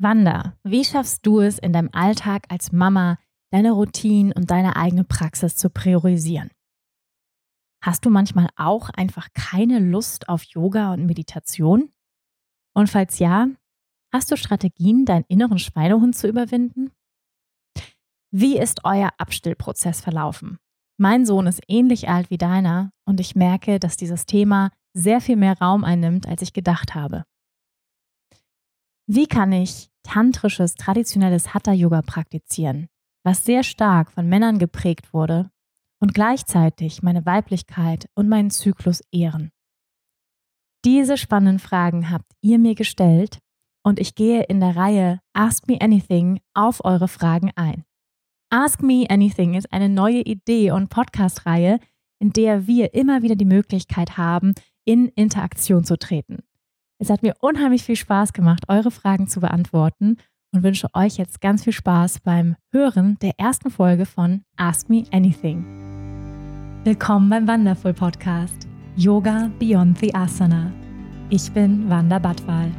Wanda, wie schaffst du es in deinem Alltag als Mama, deine Routinen und deine eigene Praxis zu priorisieren? Hast du manchmal auch einfach keine Lust auf Yoga und Meditation? Und falls ja, hast du Strategien, deinen inneren Schweinehund zu überwinden? Wie ist euer Abstillprozess verlaufen? Mein Sohn ist ähnlich alt wie deiner und ich merke, dass dieses Thema sehr viel mehr Raum einnimmt, als ich gedacht habe. Wie kann ich tantrisches, traditionelles Hatha-Yoga praktizieren, was sehr stark von Männern geprägt wurde und gleichzeitig meine Weiblichkeit und meinen Zyklus ehren? Diese spannenden Fragen habt ihr mir gestellt und ich gehe in der Reihe Ask Me Anything auf eure Fragen ein. Ask Me Anything ist eine neue Idee und Podcast-Reihe, in der wir immer wieder die Möglichkeit haben, in Interaktion zu treten. Es hat mir unheimlich viel Spaß gemacht, eure Fragen zu beantworten und wünsche euch jetzt ganz viel Spaß beim Hören der ersten Folge von Ask Me Anything. Willkommen beim Wonderful Podcast Yoga Beyond the Asana. Ich bin Wanda Badwal.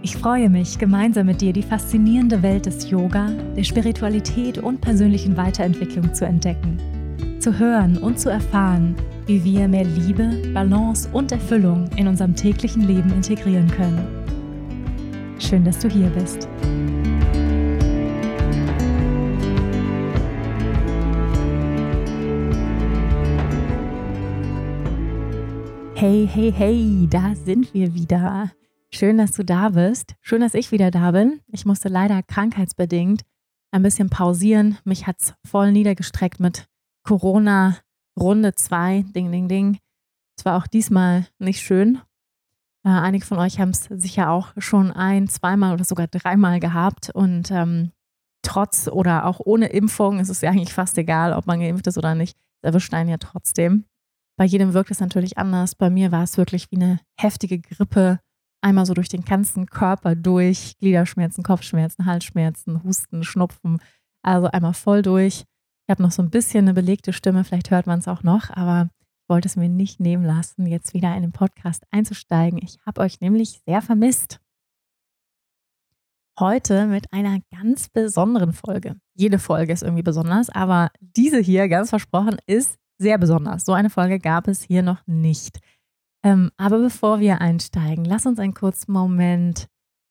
Ich freue mich, gemeinsam mit dir die faszinierende Welt des Yoga, der Spiritualität und persönlichen Weiterentwicklung zu entdecken, zu hören und zu erfahren, wie wir mehr Liebe, Balance und Erfüllung in unserem täglichen Leben integrieren können. Schön, dass du hier bist. Hey, hey, hey, da sind wir wieder. Schön, dass du da bist. Schön, dass ich wieder da bin. Ich musste leider krankheitsbedingt ein bisschen pausieren. Mich hat es voll niedergestreckt mit Corona, Runde 2, Ding, Ding, Ding. Es war auch diesmal nicht schön. Äh, einige von euch haben es sicher auch schon ein, zweimal oder sogar dreimal gehabt. Und ähm, trotz oder auch ohne Impfung ist es ja eigentlich fast egal, ob man geimpft ist oder nicht. Es erwischt einen ja trotzdem. Bei jedem wirkt es natürlich anders. Bei mir war es wirklich wie eine heftige Grippe. Einmal so durch den ganzen Körper durch. Gliederschmerzen, Kopfschmerzen, Halsschmerzen, Husten, Schnupfen. Also einmal voll durch. Ich habe noch so ein bisschen eine belegte Stimme, vielleicht hört man es auch noch, aber ich wollte es mir nicht nehmen lassen, jetzt wieder in den Podcast einzusteigen. Ich habe euch nämlich sehr vermisst. Heute mit einer ganz besonderen Folge. Jede Folge ist irgendwie besonders, aber diese hier, ganz versprochen, ist sehr besonders. So eine Folge gab es hier noch nicht. Ähm, aber bevor wir einsteigen, lass uns einen kurzen Moment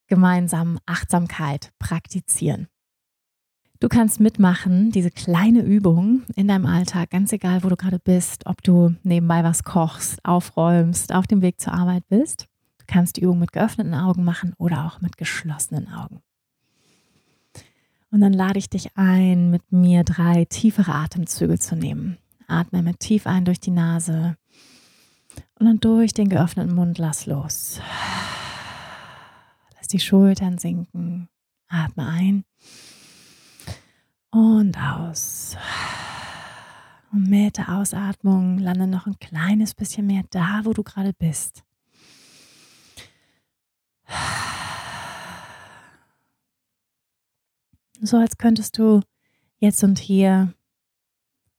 gemeinsam Achtsamkeit praktizieren. Du kannst mitmachen, diese kleine Übung in deinem Alltag, ganz egal, wo du gerade bist, ob du nebenbei was kochst, aufräumst, auf dem Weg zur Arbeit bist. Du kannst die Übung mit geöffneten Augen machen oder auch mit geschlossenen Augen. Und dann lade ich dich ein, mit mir drei tiefere Atemzüge zu nehmen. Atme mit tief ein durch die Nase und dann durch den geöffneten Mund lass los. Lass die Schultern sinken. Atme ein und aus. Und mit der Ausatmung lande noch ein kleines bisschen mehr da, wo du gerade bist. So als könntest du jetzt und hier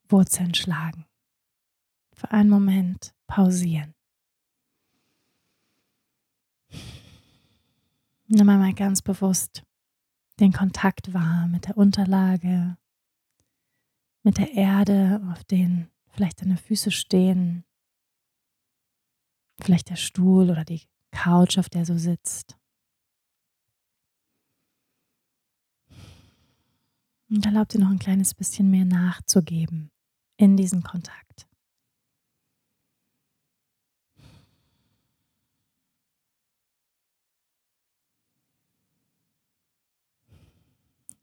Wurzeln schlagen. Für einen Moment pausieren. Nimm einmal ganz bewusst den Kontakt wahr mit der Unterlage, mit der Erde, auf den vielleicht deine Füße stehen, vielleicht der Stuhl oder die Couch, auf der du sitzt. Und erlaub dir noch ein kleines bisschen mehr nachzugeben in diesen Kontakt.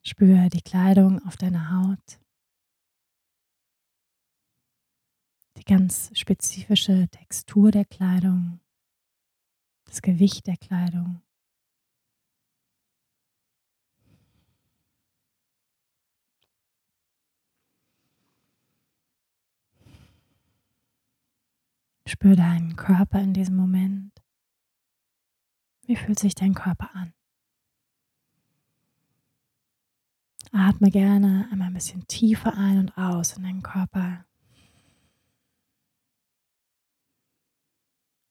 Spüre die Kleidung auf deiner Haut, die ganz spezifische Textur der Kleidung, das Gewicht der Kleidung. Spür deinen Körper in diesem Moment. Wie fühlt sich dein Körper an? Atme gerne einmal ein bisschen tiefer ein und aus in deinen Körper.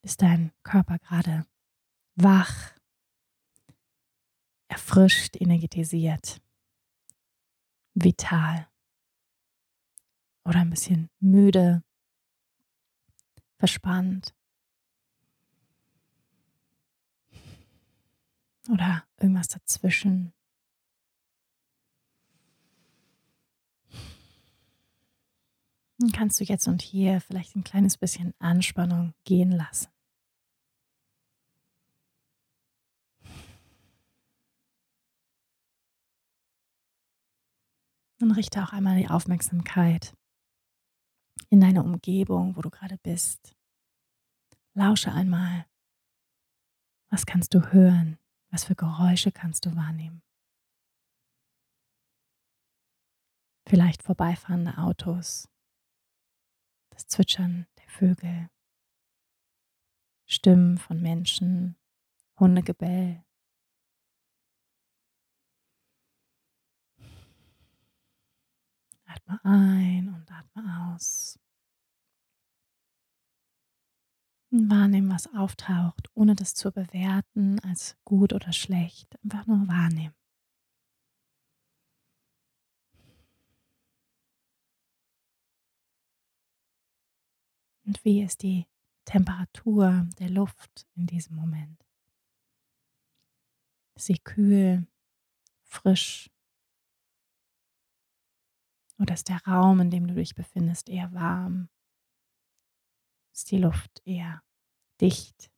Ist dein Körper gerade wach? erfrischt, energetisiert, vital oder ein bisschen müde, verspannt oder irgendwas dazwischen. Dann kannst du jetzt und hier vielleicht ein kleines bisschen Anspannung gehen lassen. Dann richte auch einmal die Aufmerksamkeit in deine Umgebung, wo du gerade bist. Lausche einmal. Was kannst du hören? Was für Geräusche kannst du wahrnehmen? Vielleicht vorbeifahrende Autos, das Zwitschern der Vögel, Stimmen von Menschen, Hundegebell. Atme ein und atme aus. Und wahrnehmen, was auftaucht, ohne das zu bewerten als gut oder schlecht. Einfach nur wahrnehmen. Und wie ist die Temperatur der Luft in diesem Moment? Ist sie kühl, frisch? Oder ist der Raum, in dem du dich befindest, eher warm? Ist die Luft eher dicht?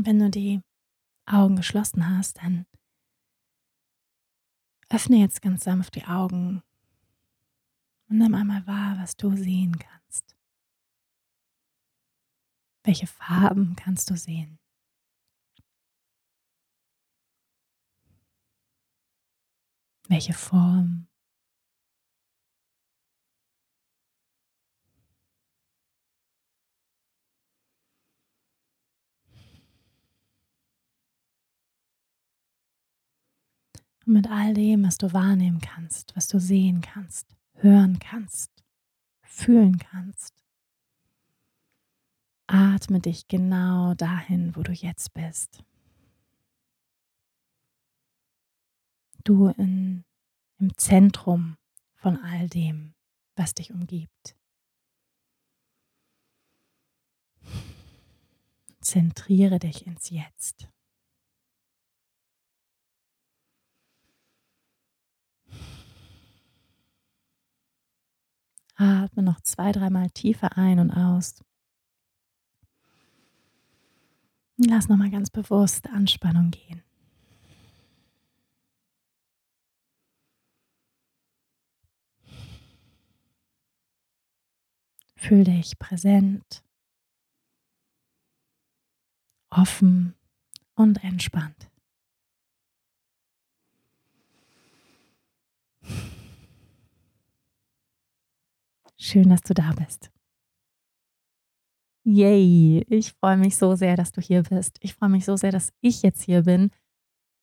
Wenn du die Augen geschlossen hast, dann öffne jetzt ganz sanft die Augen und nimm einmal wahr, was du sehen kannst. Welche Farben kannst du sehen? Welche Form? Und mit all dem, was du wahrnehmen kannst, was du sehen kannst, hören kannst, fühlen kannst, atme dich genau dahin, wo du jetzt bist. Du in, im Zentrum von all dem, was dich umgibt. Zentriere dich ins Jetzt. Atme noch zwei, dreimal tiefer ein und aus. Lass nochmal ganz bewusst Anspannung gehen. Fühl dich präsent, offen und entspannt. Schön, dass du da bist. Yay, ich freue mich so sehr, dass du hier bist. Ich freue mich so sehr, dass ich jetzt hier bin.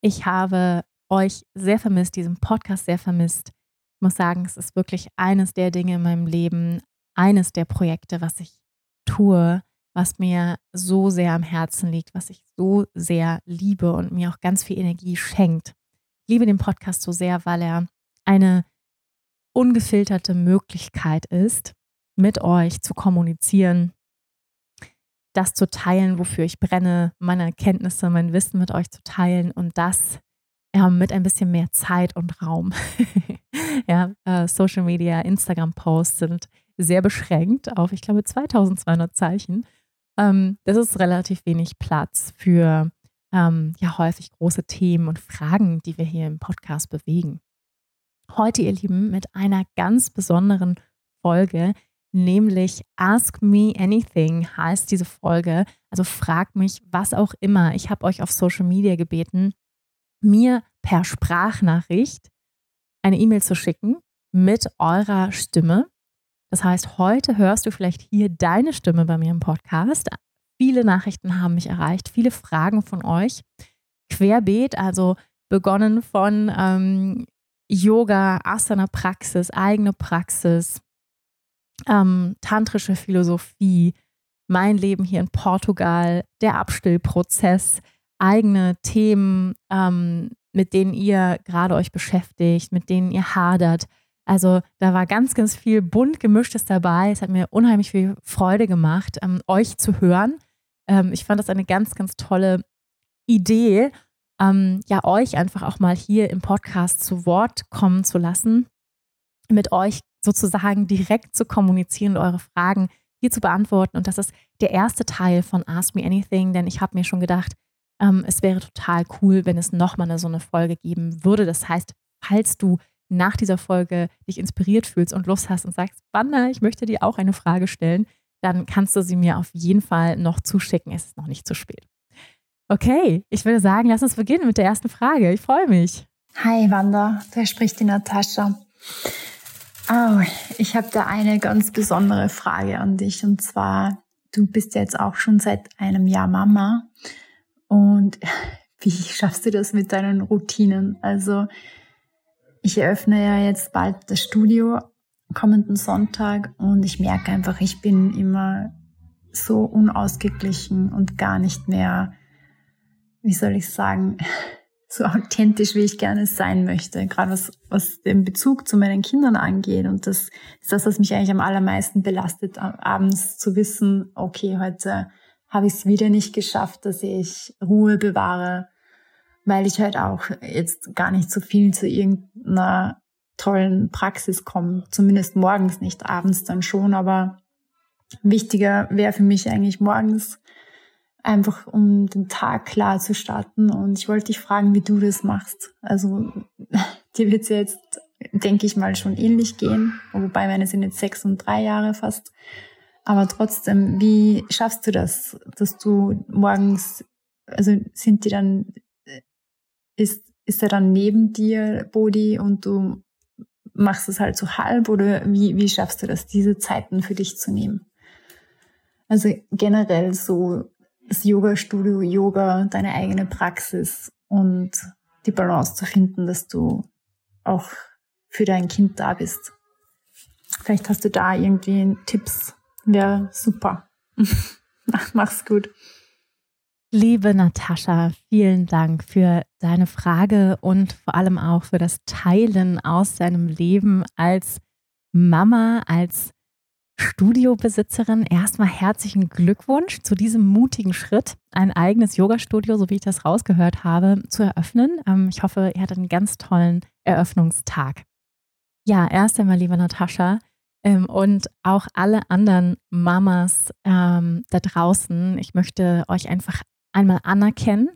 Ich habe euch sehr vermisst, diesen Podcast sehr vermisst. Ich muss sagen, es ist wirklich eines der Dinge in meinem Leben, eines der Projekte, was ich tue, was mir so sehr am Herzen liegt, was ich so sehr liebe und mir auch ganz viel Energie schenkt. Ich liebe den Podcast so sehr, weil er eine ungefilterte Möglichkeit ist, mit euch zu kommunizieren, das zu teilen, wofür ich brenne, meine Erkenntnisse, mein Wissen mit euch zu teilen und das ja, mit ein bisschen mehr Zeit und Raum. ja, äh, Social Media, Instagram-Posts sind sehr beschränkt auf, ich glaube, 2200 Zeichen. Ähm, das ist relativ wenig Platz für ähm, ja häufig große Themen und Fragen, die wir hier im Podcast bewegen. Heute, ihr Lieben, mit einer ganz besonderen Folge, nämlich Ask Me Anything heißt diese Folge. Also fragt mich was auch immer. Ich habe euch auf Social Media gebeten, mir per Sprachnachricht eine E-Mail zu schicken mit eurer Stimme. Das heißt, heute hörst du vielleicht hier deine Stimme bei mir im Podcast. Viele Nachrichten haben mich erreicht, viele Fragen von euch. Querbeet, also begonnen von ähm, Yoga, Asana-Praxis, eigene Praxis, ähm, tantrische Philosophie, mein Leben hier in Portugal, der Abstillprozess, eigene Themen, ähm, mit denen ihr gerade euch beschäftigt, mit denen ihr hadert. Also da war ganz, ganz viel bunt gemischtes dabei. Es hat mir unheimlich viel Freude gemacht, ähm, euch zu hören. Ähm, ich fand das eine ganz, ganz tolle Idee, ähm, ja, euch einfach auch mal hier im Podcast zu Wort kommen zu lassen, mit euch sozusagen direkt zu kommunizieren und eure Fragen hier zu beantworten. Und das ist der erste Teil von Ask Me Anything, denn ich habe mir schon gedacht, ähm, es wäre total cool, wenn es nochmal eine, so eine Folge geben würde. Das heißt, falls du nach dieser Folge dich inspiriert fühlst und Lust hast und sagst, Wanda, ich möchte dir auch eine Frage stellen, dann kannst du sie mir auf jeden Fall noch zuschicken. Es ist noch nicht zu spät. Okay, ich würde sagen, lass uns beginnen mit der ersten Frage. Ich freue mich. Hi Wanda, da spricht die Natascha. Oh, ich habe da eine ganz besondere Frage an dich und zwar, du bist jetzt auch schon seit einem Jahr Mama und wie schaffst du das mit deinen Routinen? Also ich eröffne ja jetzt bald das Studio kommenden Sonntag und ich merke einfach, ich bin immer so unausgeglichen und gar nicht mehr wie soll ich sagen, so authentisch, wie ich gerne sein möchte, gerade was, was den Bezug zu meinen Kindern angeht. Und das ist das, was mich eigentlich am allermeisten belastet, abends zu wissen, okay, heute habe ich es wieder nicht geschafft, dass ich Ruhe bewahre, weil ich halt auch jetzt gar nicht so viel zu irgendeiner tollen Praxis komme, zumindest morgens nicht, abends dann schon, aber wichtiger wäre für mich eigentlich morgens einfach um den Tag klar zu starten. Und ich wollte dich fragen, wie du das machst. Also dir wird es jetzt, denke ich mal, schon ähnlich gehen, wobei meine sind jetzt sechs und drei Jahre fast. Aber trotzdem, wie schaffst du das, dass du morgens, also sind die dann, ist, ist er dann neben dir, Bodi, und du machst es halt so halb oder wie, wie schaffst du das, diese Zeiten für dich zu nehmen? Also generell so das Yoga-Studio, Yoga, deine eigene Praxis und die Balance zu finden, dass du auch für dein Kind da bist. Vielleicht hast du da irgendwie Tipps. Wäre super. Mach's gut. Liebe Natascha, vielen Dank für deine Frage und vor allem auch für das Teilen aus deinem Leben als Mama, als Studiobesitzerin, erstmal herzlichen Glückwunsch zu diesem mutigen Schritt, ein eigenes Yoga-Studio, so wie ich das rausgehört habe, zu eröffnen. Ähm, ich hoffe, ihr hattet einen ganz tollen Eröffnungstag. Ja, erst einmal, liebe Natascha, ähm, und auch alle anderen Mamas ähm, da draußen, ich möchte euch einfach einmal anerkennen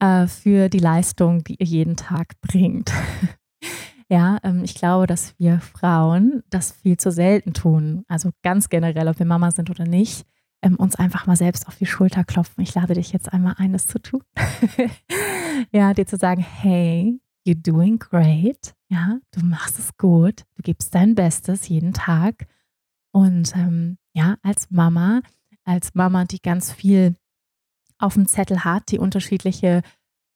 äh, für die Leistung, die ihr jeden Tag bringt. Ja, ähm, ich glaube, dass wir Frauen das viel zu selten tun. Also ganz generell, ob wir Mama sind oder nicht, ähm, uns einfach mal selbst auf die Schulter klopfen. Ich lade dich jetzt einmal ein, das zu tun. ja, dir zu sagen, hey, you're doing great. Ja, du machst es gut. Du gibst dein Bestes jeden Tag. Und ähm, ja, als Mama, als Mama, die ganz viel auf dem Zettel hat, die unterschiedliche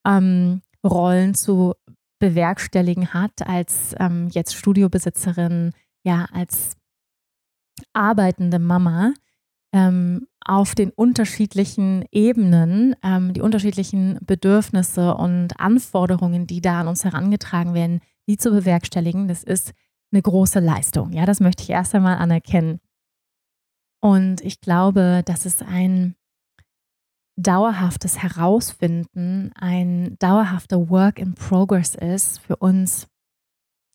ähm, Rollen zu bewerkstelligen hat als ähm, jetzt Studiobesitzerin, ja, als arbeitende Mama ähm, auf den unterschiedlichen Ebenen, ähm, die unterschiedlichen Bedürfnisse und Anforderungen, die da an uns herangetragen werden, die zu bewerkstelligen, das ist eine große Leistung. Ja, das möchte ich erst einmal anerkennen. Und ich glaube, dass es ein dauerhaftes Herausfinden ein dauerhafter Work in Progress ist für uns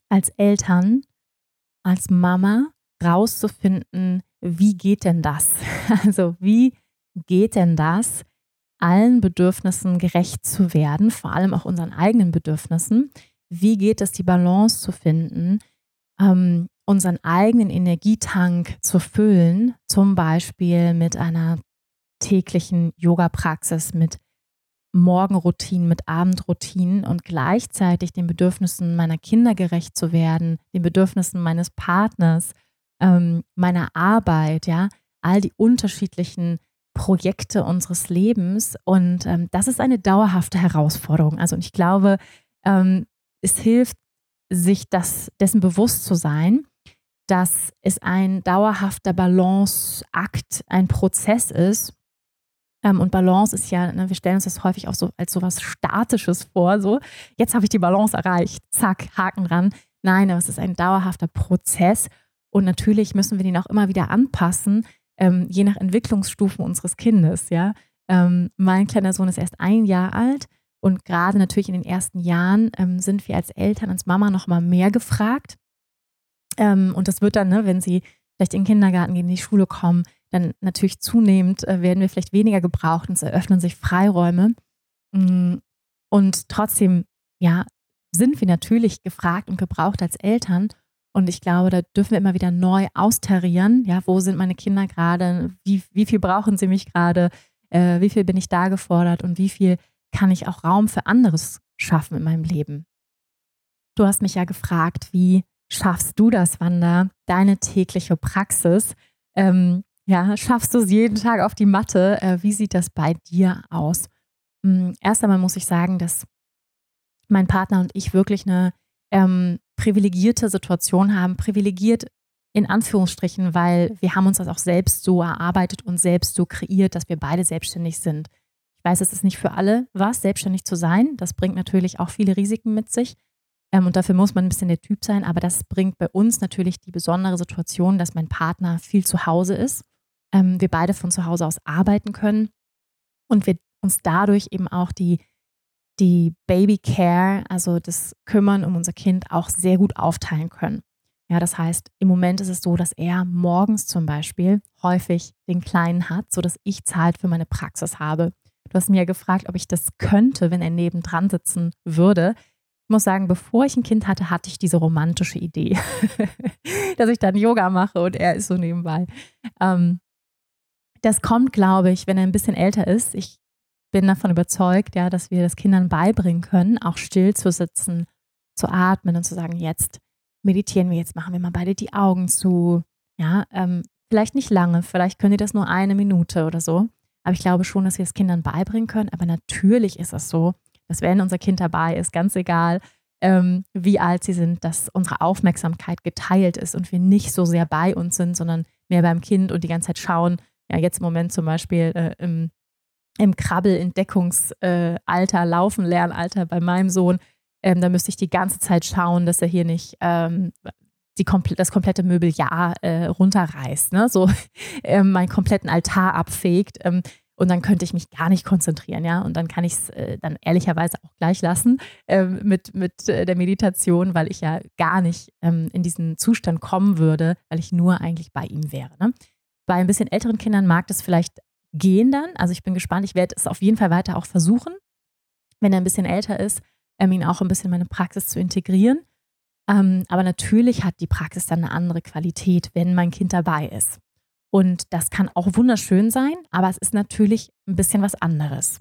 als Eltern, als Mama, rauszufinden, wie geht denn das? Also wie geht denn das, allen Bedürfnissen gerecht zu werden, vor allem auch unseren eigenen Bedürfnissen? Wie geht es, die Balance zu finden, ähm, unseren eigenen Energietank zu füllen, zum Beispiel mit einer täglichen Yoga-Praxis, mit Morgenroutinen, mit Abendroutinen und gleichzeitig den Bedürfnissen meiner Kinder gerecht zu werden, den Bedürfnissen meines Partners, ähm, meiner Arbeit, ja, all die unterschiedlichen Projekte unseres Lebens. Und ähm, das ist eine dauerhafte Herausforderung. Also ich glaube, ähm, es hilft sich das, dessen bewusst zu sein, dass es ein dauerhafter Balanceakt, ein Prozess ist. Ähm, und Balance ist ja, ne, wir stellen uns das häufig auch so als so was Statisches vor, so, jetzt habe ich die Balance erreicht, zack, Haken dran. Nein, aber es ist ein dauerhafter Prozess und natürlich müssen wir den auch immer wieder anpassen, ähm, je nach Entwicklungsstufen unseres Kindes, ja. Ähm, mein kleiner Sohn ist erst ein Jahr alt und gerade natürlich in den ersten Jahren sind wir als Eltern, als Mama noch mal mehr gefragt. Und das wird dann, ne, wenn sie vielleicht in den Kindergarten gehen, in die Schule kommen, dann natürlich zunehmend äh, werden wir vielleicht weniger gebraucht und es eröffnen sich Freiräume. Mm, und trotzdem, ja, sind wir natürlich gefragt und gebraucht als Eltern. Und ich glaube, da dürfen wir immer wieder neu austarieren. Ja, wo sind meine Kinder gerade? Wie, wie viel brauchen sie mich gerade? Äh, wie viel bin ich da gefordert? Und wie viel kann ich auch Raum für anderes schaffen in meinem Leben? Du hast mich ja gefragt, wie schaffst du das, Wanda, deine tägliche Praxis? Ähm, ja, schaffst du es jeden Tag auf die Matte? Äh, wie sieht das bei dir aus? Ähm, erst einmal muss ich sagen, dass mein Partner und ich wirklich eine ähm, privilegierte Situation haben. Privilegiert in Anführungsstrichen, weil wir haben uns das auch selbst so erarbeitet und selbst so kreiert, dass wir beide selbstständig sind. Ich weiß, es ist nicht für alle was, selbstständig zu sein. Das bringt natürlich auch viele Risiken mit sich. Ähm, und dafür muss man ein bisschen der Typ sein. Aber das bringt bei uns natürlich die besondere Situation, dass mein Partner viel zu Hause ist. Ähm, wir beide von zu Hause aus arbeiten können und wir uns dadurch eben auch die, die Baby Care, also das Kümmern um unser Kind, auch sehr gut aufteilen können. Ja, das heißt, im Moment ist es so, dass er morgens zum Beispiel häufig den Kleinen hat, sodass ich Zeit für meine Praxis habe. Du hast mir gefragt, ob ich das könnte, wenn er nebendran sitzen würde. Ich muss sagen, bevor ich ein Kind hatte, hatte ich diese romantische Idee, dass ich dann Yoga mache und er ist so nebenbei. Ähm, das kommt, glaube ich, wenn er ein bisschen älter ist. Ich bin davon überzeugt, ja, dass wir das Kindern beibringen können, auch still zu sitzen, zu atmen und zu sagen, jetzt meditieren wir, jetzt machen wir mal beide die Augen zu. Ja, ähm, vielleicht nicht lange, vielleicht können die das nur eine Minute oder so. Aber ich glaube schon, dass wir es Kindern beibringen können. Aber natürlich ist es so, dass wenn unser Kind dabei ist, ganz egal, ähm, wie alt sie sind, dass unsere Aufmerksamkeit geteilt ist und wir nicht so sehr bei uns sind, sondern mehr beim Kind und die ganze Zeit schauen. Ja, jetzt im Moment zum Beispiel äh, im, im Krabbel-Entdeckungsalter, Laufen, Lernalter bei meinem Sohn, ähm, da müsste ich die ganze Zeit schauen, dass er hier nicht ähm, die, das komplette Möbeljahr äh, runterreißt, ne? so ähm, meinen kompletten Altar abfegt. Ähm, und dann könnte ich mich gar nicht konzentrieren, ja. Und dann kann ich es äh, dann ehrlicherweise auch gleich lassen ähm, mit, mit äh, der Meditation, weil ich ja gar nicht ähm, in diesen Zustand kommen würde, weil ich nur eigentlich bei ihm wäre. Ne? Bei ein bisschen älteren Kindern mag das vielleicht gehen dann. Also ich bin gespannt, ich werde es auf jeden Fall weiter auch versuchen, wenn er ein bisschen älter ist, ähm, ihn auch ein bisschen in meine Praxis zu integrieren. Ähm, aber natürlich hat die Praxis dann eine andere Qualität, wenn mein Kind dabei ist. Und das kann auch wunderschön sein, aber es ist natürlich ein bisschen was anderes.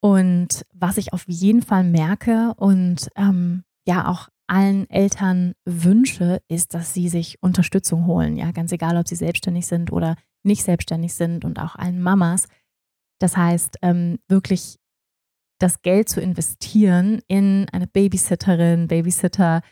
Und was ich auf jeden Fall merke und ähm, ja auch allen Eltern wünsche, ist, dass sie sich Unterstützung holen. Ja, ganz egal, ob sie selbstständig sind oder nicht selbstständig sind und auch allen Mamas. Das heißt, ähm, wirklich das Geld zu investieren in eine Babysitterin, Babysitter,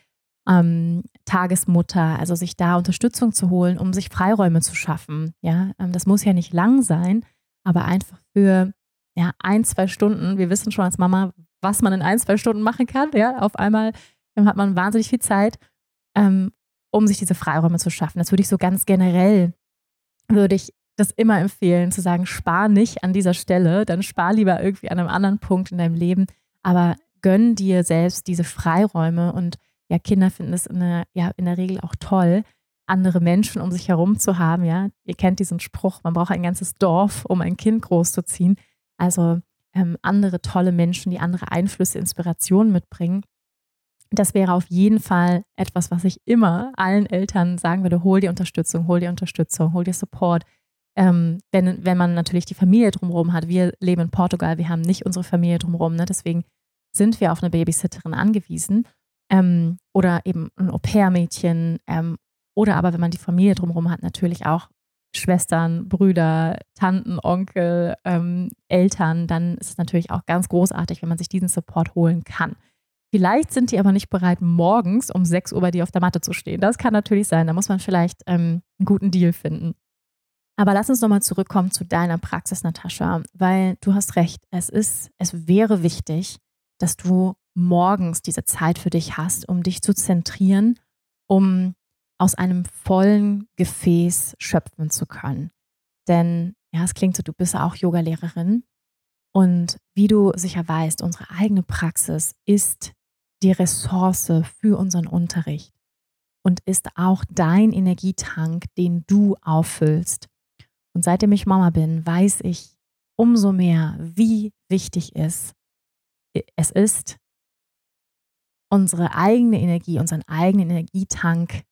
ähm, Tagesmutter, also sich da Unterstützung zu holen, um sich Freiräume zu schaffen. Ja, ähm, das muss ja nicht lang sein, aber einfach für ja, ein, zwei Stunden. Wir wissen schon als Mama, was man in ein, zwei Stunden machen kann. Ja, auf einmal ähm, hat man wahnsinnig viel Zeit, ähm, um sich diese Freiräume zu schaffen. Das würde ich so ganz generell, würde ich das immer empfehlen, zu sagen, spar nicht an dieser Stelle, dann spar lieber irgendwie an einem anderen Punkt in deinem Leben, aber gönn dir selbst diese Freiräume und ja, Kinder finden es in der, ja, in der Regel auch toll, andere Menschen um sich herum zu haben, ja. Ihr kennt diesen Spruch, man braucht ein ganzes Dorf, um ein Kind großzuziehen. Also ähm, andere tolle Menschen, die andere Einflüsse, Inspirationen mitbringen. Das wäre auf jeden Fall etwas, was ich immer allen Eltern sagen würde, hol dir Unterstützung, hol dir Unterstützung, hol dir Support. Ähm, wenn, wenn man natürlich die Familie drumherum hat. Wir leben in Portugal, wir haben nicht unsere Familie drumherum, ne? deswegen sind wir auf eine Babysitterin angewiesen ähm, oder eben ein Au-pair-Mädchen ähm, oder aber wenn man die Familie drumherum hat, natürlich auch Schwestern, Brüder, Tanten, Onkel, ähm, Eltern, dann ist es natürlich auch ganz großartig, wenn man sich diesen Support holen kann. Vielleicht sind die aber nicht bereit, morgens um 6 Uhr bei dir auf der Matte zu stehen. Das kann natürlich sein. Da muss man vielleicht ähm, einen guten Deal finden. Aber lass uns nochmal zurückkommen zu deiner Praxis, Natascha, weil du hast recht. Es ist, es wäre wichtig, dass du morgens diese Zeit für dich hast, um dich zu zentrieren, um aus einem vollen Gefäß schöpfen zu können. Denn ja, es klingt so, du bist auch Yogalehrerin. Und wie du sicher weißt, unsere eigene Praxis ist die Ressource für unseren Unterricht und ist auch dein Energietank, den du auffüllst. Und seitdem ich Mama bin, weiß ich umso mehr, wie wichtig es, es ist, unsere eigene Energie, unseren eigenen Energietank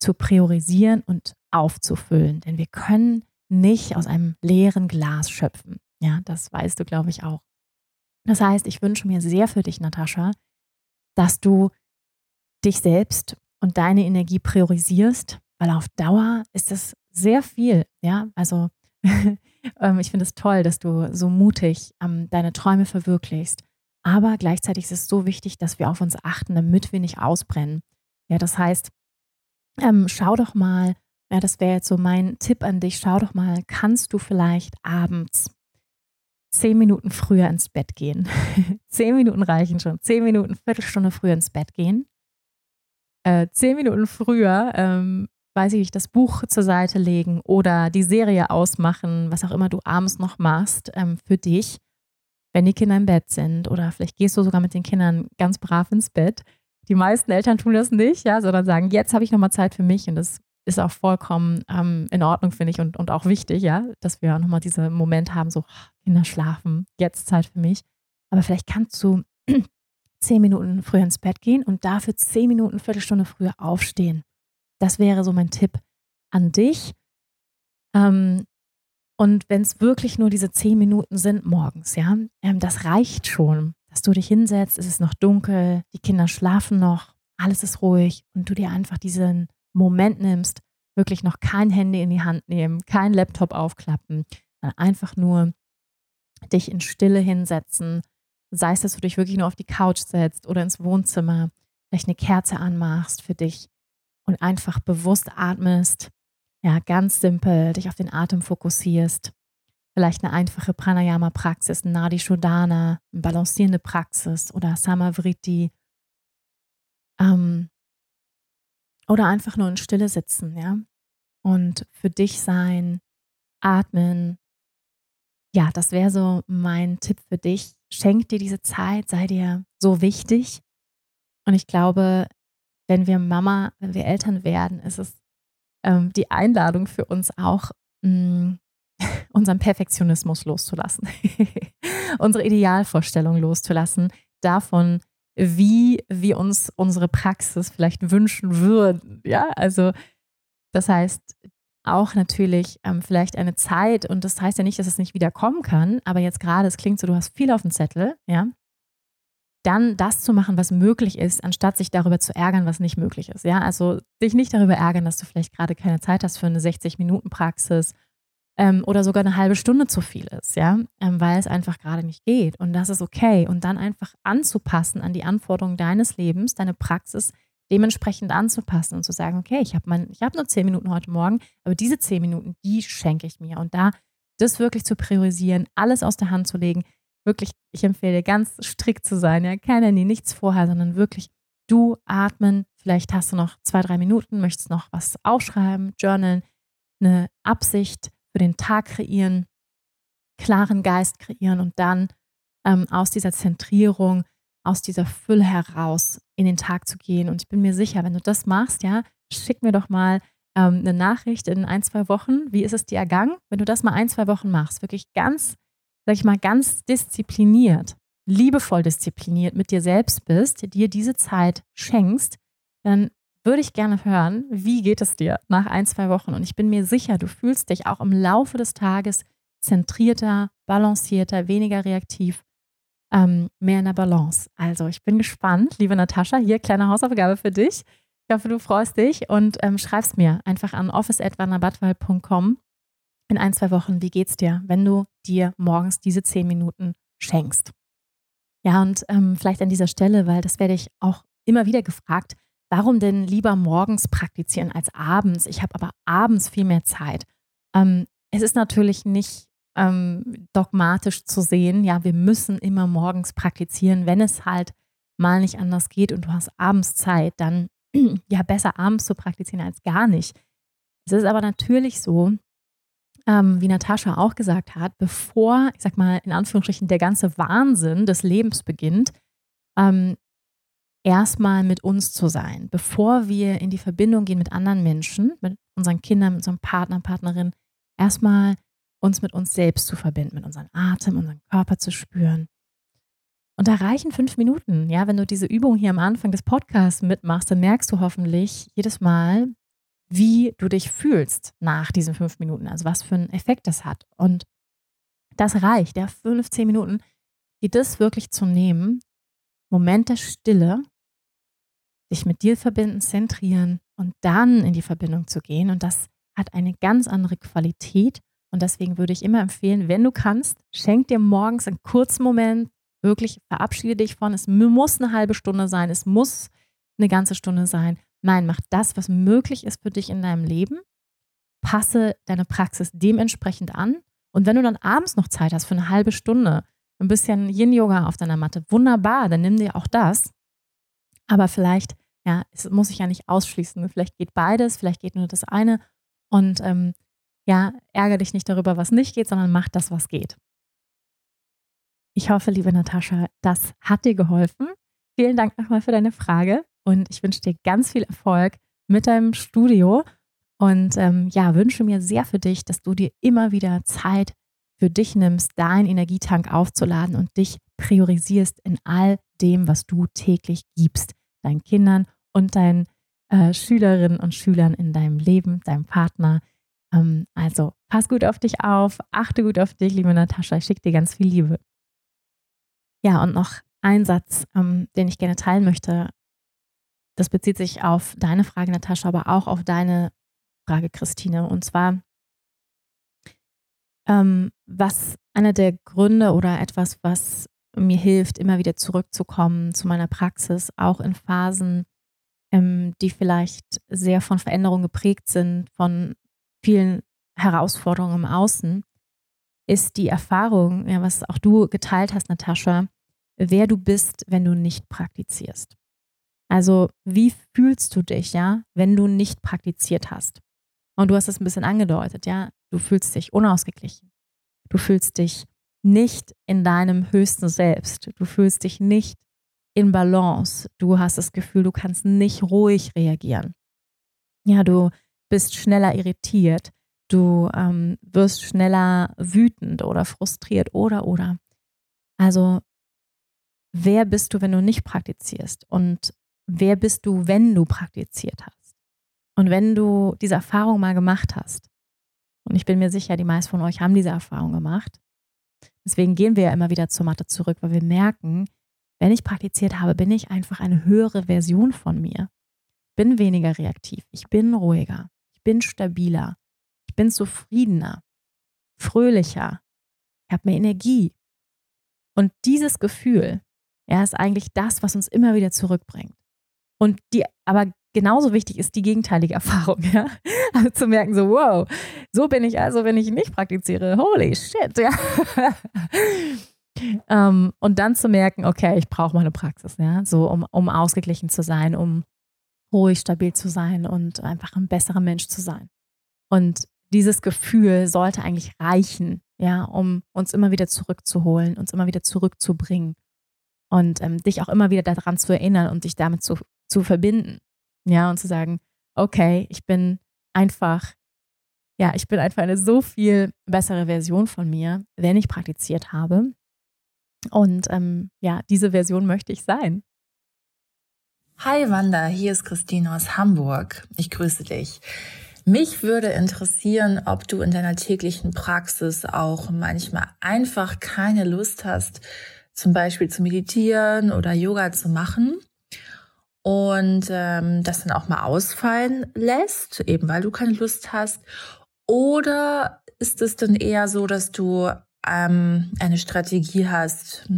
zu priorisieren und aufzufüllen. Denn wir können nicht aus einem leeren Glas schöpfen. Ja, das weißt du, glaube ich, auch. Das heißt, ich wünsche mir sehr für dich, Natascha, dass du dich selbst und deine Energie priorisierst, weil auf Dauer ist es sehr viel. Ja, also ähm, ich finde es toll, dass du so mutig ähm, deine Träume verwirklichst. Aber gleichzeitig ist es so wichtig, dass wir auf uns achten, damit wir nicht ausbrennen. Ja, das heißt, ähm, schau doch mal, ja, das wäre jetzt so mein Tipp an dich, schau doch mal, kannst du vielleicht abends zehn Minuten früher ins Bett gehen. zehn Minuten reichen schon. Zehn Minuten, Viertelstunde früher ins Bett gehen. Äh, zehn Minuten früher, ähm, weiß ich nicht, das Buch zur Seite legen oder die Serie ausmachen, was auch immer du abends noch machst ähm, für dich, wenn die Kinder im Bett sind. Oder vielleicht gehst du sogar mit den Kindern ganz brav ins Bett. Die meisten Eltern tun das nicht, ja, sondern sagen, jetzt habe ich nochmal Zeit für mich und das ist auch vollkommen ähm, in Ordnung, finde ich, und, und auch wichtig, ja, dass wir nochmal diesen Moment haben, so, Kinder schlafen, jetzt Zeit für mich. Aber vielleicht kannst du zehn Minuten früher ins Bett gehen und dafür zehn Minuten, Viertelstunde früher aufstehen. Das wäre so mein Tipp an dich. Ähm, und wenn es wirklich nur diese zehn Minuten sind morgens, ja, ähm, das reicht schon, dass du dich hinsetzt, es ist noch dunkel, die Kinder schlafen noch, alles ist ruhig und du dir einfach diesen Moment nimmst, wirklich noch kein Handy in die Hand nehmen, kein Laptop aufklappen, einfach nur dich in Stille hinsetzen. Sei es, dass du dich wirklich nur auf die Couch setzt oder ins Wohnzimmer, vielleicht eine Kerze anmachst für dich und einfach bewusst atmest. Ja, ganz simpel dich auf den Atem fokussierst. Vielleicht eine einfache Pranayama-Praxis, Nadi Shodhana, eine balancierende Praxis oder Samavriti. Ähm, oder einfach nur in Stille sitzen, ja. Und für dich sein, atmen. Ja, das wäre so mein Tipp für dich. Schenk dir diese Zeit, sei dir so wichtig. Und ich glaube, wenn wir Mama, wenn wir Eltern werden, ist es ähm, die Einladung für uns auch, mh, mm, unseren Perfektionismus loszulassen, unsere Idealvorstellung loszulassen davon, wie wir uns unsere Praxis vielleicht wünschen würden. Ja, also das heißt auch natürlich ähm, vielleicht eine Zeit und das heißt ja nicht, dass es nicht wieder kommen kann, aber jetzt gerade, es klingt so, du hast viel auf dem Zettel, ja, dann das zu machen, was möglich ist, anstatt sich darüber zu ärgern, was nicht möglich ist. Ja, also dich nicht darüber ärgern, dass du vielleicht gerade keine Zeit hast für eine 60-Minuten-Praxis ähm, oder sogar eine halbe Stunde zu viel ist, ja, ähm, weil es einfach gerade nicht geht. Und das ist okay. Und dann einfach anzupassen an die Anforderungen deines Lebens, deine Praxis dementsprechend anzupassen und zu sagen, okay, ich habe hab nur zehn Minuten heute Morgen, aber diese zehn Minuten, die schenke ich mir. Und da das wirklich zu priorisieren, alles aus der Hand zu legen, wirklich, ich empfehle ganz strikt zu sein, ja, kein Handy, nichts vorher, sondern wirklich du atmen, vielleicht hast du noch zwei, drei Minuten, möchtest noch was aufschreiben, journalen, eine Absicht für den Tag kreieren, klaren Geist kreieren und dann ähm, aus dieser Zentrierung, aus dieser Fülle heraus in den Tag zu gehen. Und ich bin mir sicher, wenn du das machst, ja, schick mir doch mal ähm, eine Nachricht in ein, zwei Wochen. Wie ist es dir ergangen? Wenn du das mal ein, zwei Wochen machst, wirklich ganz, sag ich mal, ganz diszipliniert, liebevoll diszipliniert mit dir selbst bist, dir diese Zeit schenkst, dann würde ich gerne hören, wie geht es dir nach ein, zwei Wochen? Und ich bin mir sicher, du fühlst dich auch im Laufe des Tages zentrierter, balancierter, weniger reaktiv, ähm, mehr in der Balance. Also ich bin gespannt, liebe Natascha, hier kleine Hausaufgabe für dich. Ich hoffe, du freust dich und ähm, schreibst mir einfach an office.wanderbatwald.com in ein, zwei Wochen, wie geht's dir, wenn du dir morgens diese zehn Minuten schenkst. Ja, und ähm, vielleicht an dieser Stelle, weil das werde ich auch immer wieder gefragt, warum denn lieber morgens praktizieren als abends? Ich habe aber abends viel mehr Zeit. Ähm, es ist natürlich nicht ähm, dogmatisch zu sehen, ja, wir müssen immer morgens praktizieren, wenn es halt mal nicht anders geht und du hast abends Zeit, dann ja besser abends zu praktizieren als gar nicht. Es ist aber natürlich so, ähm, wie Natascha auch gesagt hat, bevor, ich sag mal, in Anführungsstrichen der ganze Wahnsinn des Lebens beginnt, ähm, erstmal mit uns zu sein, bevor wir in die Verbindung gehen mit anderen Menschen, mit unseren Kindern, mit unserem Partner, Partnerin, erstmal uns mit uns selbst zu verbinden, mit unserem Atem, unseren Körper zu spüren. Und da reichen fünf Minuten. Ja, wenn du diese Übung hier am Anfang des Podcasts mitmachst, dann merkst du hoffentlich jedes Mal, wie du dich fühlst nach diesen fünf Minuten, also was für einen Effekt das hat. Und das reicht, ja, 15 Minuten, die das wirklich zu nehmen, Moment der Stille, sich mit dir verbinden, zentrieren und dann in die Verbindung zu gehen. Und das hat eine ganz andere Qualität. Und deswegen würde ich immer empfehlen, wenn du kannst, schenk dir morgens einen kurzen Moment, wirklich verabschiede dich von, es muss eine halbe Stunde sein, es muss eine ganze Stunde sein. Nein, mach das, was möglich ist für dich in deinem Leben. Passe deine Praxis dementsprechend an. Und wenn du dann abends noch Zeit hast für eine halbe Stunde, ein bisschen Yin-Yoga auf deiner Matte, wunderbar, dann nimm dir auch das. Aber vielleicht, ja, es muss sich ja nicht ausschließen. Vielleicht geht beides, vielleicht geht nur das eine. Und ähm, ja, ärgere dich nicht darüber, was nicht geht, sondern mach das, was geht. Ich hoffe, liebe Natascha, das hat dir geholfen. Vielen Dank nochmal für deine Frage und ich wünsche dir ganz viel Erfolg mit deinem Studio und ähm, ja, wünsche mir sehr für dich, dass du dir immer wieder Zeit für dich nimmst, deinen Energietank aufzuladen und dich priorisierst in all dem, was du täglich gibst, deinen Kindern und deinen äh, Schülerinnen und Schülern in deinem Leben, deinem Partner. Ähm, also pass gut auf dich auf, achte gut auf dich, liebe Natascha, ich schicke dir ganz viel Liebe. Ja, und noch ein Satz, ähm, den ich gerne teilen möchte. Das bezieht sich auf deine Frage, Natascha, aber auch auf deine Frage, Christine. Und zwar, ähm, was einer der Gründe oder etwas, was mir hilft, immer wieder zurückzukommen zu meiner Praxis, auch in Phasen, ähm, die vielleicht sehr von Veränderungen geprägt sind, von vielen Herausforderungen im Außen, ist die Erfahrung, ja, was auch du geteilt hast, Natascha, wer du bist, wenn du nicht praktizierst. Also, wie fühlst du dich, ja, wenn du nicht praktiziert hast? Und du hast es ein bisschen angedeutet, ja, du fühlst dich unausgeglichen. Du fühlst dich nicht in deinem höchsten Selbst. Du fühlst dich nicht in Balance. Du hast das Gefühl, du kannst nicht ruhig reagieren. Ja, du bist schneller irritiert. Du ähm, wirst schneller wütend oder frustriert oder oder. Also, wer bist du, wenn du nicht praktizierst? Und wer bist du, wenn du praktiziert hast? Und wenn du diese Erfahrung mal gemacht hast, und ich bin mir sicher, die meisten von euch haben diese Erfahrung gemacht, Deswegen gehen wir ja immer wieder zur Mathe zurück, weil wir merken, wenn ich praktiziert habe, bin ich einfach eine höhere Version von mir. Bin weniger reaktiv, ich bin ruhiger, ich bin stabiler, ich bin zufriedener, fröhlicher, ich habe mehr Energie. Und dieses Gefühl, ja, ist eigentlich das, was uns immer wieder zurückbringt. Und die, aber genauso wichtig ist die gegenteilige Erfahrung, ja. Also zu merken, so, wow, so bin ich also, wenn ich nicht praktiziere. Holy shit, ja. ähm, und dann zu merken, okay, ich brauche meine Praxis, ja, so um, um ausgeglichen zu sein, um ruhig, stabil zu sein und einfach ein besserer Mensch zu sein. Und dieses Gefühl sollte eigentlich reichen, ja, um uns immer wieder zurückzuholen, uns immer wieder zurückzubringen und ähm, dich auch immer wieder daran zu erinnern und dich damit zu, zu verbinden. Ja, und zu sagen, okay, ich bin einfach, ja, ich bin einfach eine so viel bessere Version von mir, wenn ich praktiziert habe. Und ähm, ja, diese Version möchte ich sein. Hi Wanda, hier ist Christine aus Hamburg. Ich grüße dich. Mich würde interessieren, ob du in deiner täglichen Praxis auch manchmal einfach keine Lust hast, zum Beispiel zu meditieren oder Yoga zu machen und ähm, das dann auch mal ausfallen lässt, eben weil du keine Lust hast? Oder ist es dann eher so, dass du ähm, eine Strategie hast,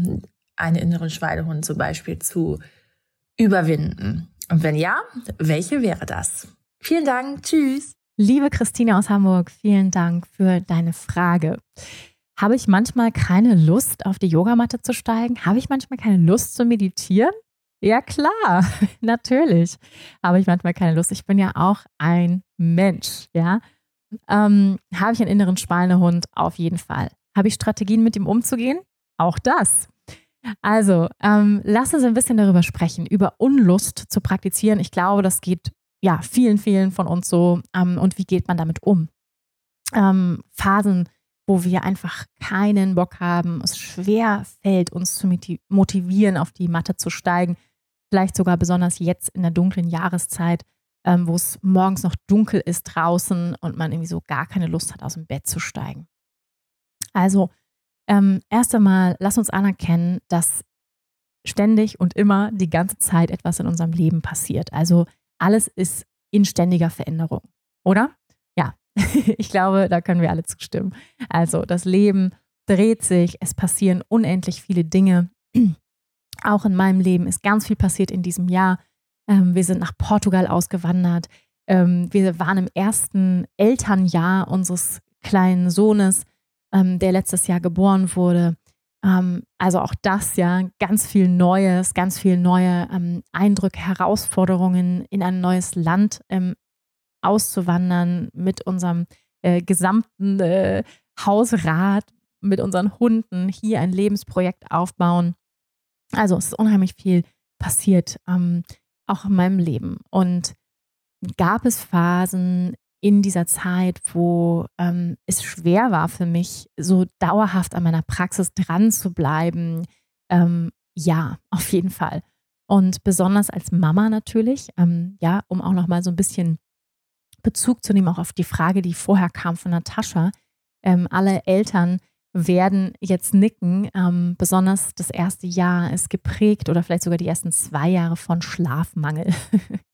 einen inneren Schweinehund zum Beispiel zu überwinden? Und wenn ja, welche wäre das? Vielen Dank. Tschüss. Liebe Christine aus Hamburg, vielen Dank für deine Frage. Habe ich manchmal keine Lust, auf die Yogamatte zu steigen? Habe ich manchmal keine Lust zu meditieren? Ja, klar, natürlich. Habe ich manchmal keine Lust. Ich bin ja auch ein Mensch, ja. Ähm, habe ich einen inneren Schweinehund? Auf jeden Fall. Habe ich Strategien, mit ihm umzugehen? Auch das. Also, ähm, lass uns ein bisschen darüber sprechen, über Unlust zu praktizieren. Ich glaube, das geht ja vielen, vielen von uns so. Ähm, und wie geht man damit um? Ähm, Phasen, wo wir einfach keinen Bock haben, es schwer fällt, uns zu motivieren, auf die Matte zu steigen. Vielleicht sogar besonders jetzt in der dunklen Jahreszeit, ähm, wo es morgens noch dunkel ist draußen und man irgendwie so gar keine Lust hat, aus dem Bett zu steigen. Also, ähm, erst einmal, lass uns anerkennen, dass ständig und immer die ganze Zeit etwas in unserem Leben passiert. Also alles ist in ständiger Veränderung, oder? Ja, ich glaube, da können wir alle zustimmen. Also das Leben dreht sich, es passieren unendlich viele Dinge. Auch in meinem Leben ist ganz viel passiert in diesem Jahr. Ähm, wir sind nach Portugal ausgewandert. Ähm, wir waren im ersten Elternjahr unseres kleinen Sohnes ähm, der letztes Jahr geboren wurde. Ähm, also auch das ja ganz viel Neues, ganz viel neue ähm, Eindrücke, Herausforderungen in ein neues Land ähm, auszuwandern mit unserem äh, gesamten äh, Hausrat, mit unseren Hunden, hier ein Lebensprojekt aufbauen. Also es ist unheimlich viel passiert, ähm, auch in meinem Leben. Und gab es Phasen, in dieser Zeit, wo ähm, es schwer war für mich, so dauerhaft an meiner Praxis dran zu bleiben. Ähm, ja, auf jeden Fall. Und besonders als Mama natürlich, ähm, ja, um auch nochmal so ein bisschen Bezug zu nehmen, auch auf die Frage, die vorher kam von Natascha. Ähm, alle Eltern werden jetzt nicken. Ähm, besonders das erste Jahr ist geprägt oder vielleicht sogar die ersten zwei Jahre von Schlafmangel.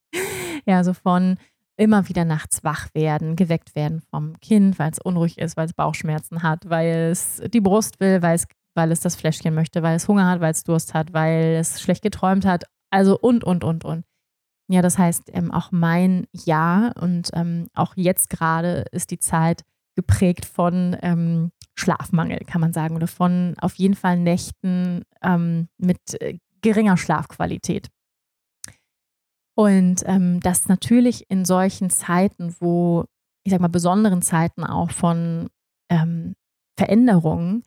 ja, also von immer wieder nachts wach werden, geweckt werden vom Kind, weil es unruhig ist, weil es Bauchschmerzen hat, weil es die Brust will, weil es, weil es das Fläschchen möchte, weil es Hunger hat, weil es Durst hat, weil es schlecht geträumt hat. Also und, und, und, und. Ja, das heißt, ähm, auch mein Jahr und ähm, auch jetzt gerade ist die Zeit geprägt von ähm, Schlafmangel, kann man sagen, oder von auf jeden Fall Nächten ähm, mit äh, geringer Schlafqualität. Und ähm, das natürlich in solchen Zeiten, wo, ich sag mal, besonderen Zeiten auch von ähm, Veränderungen,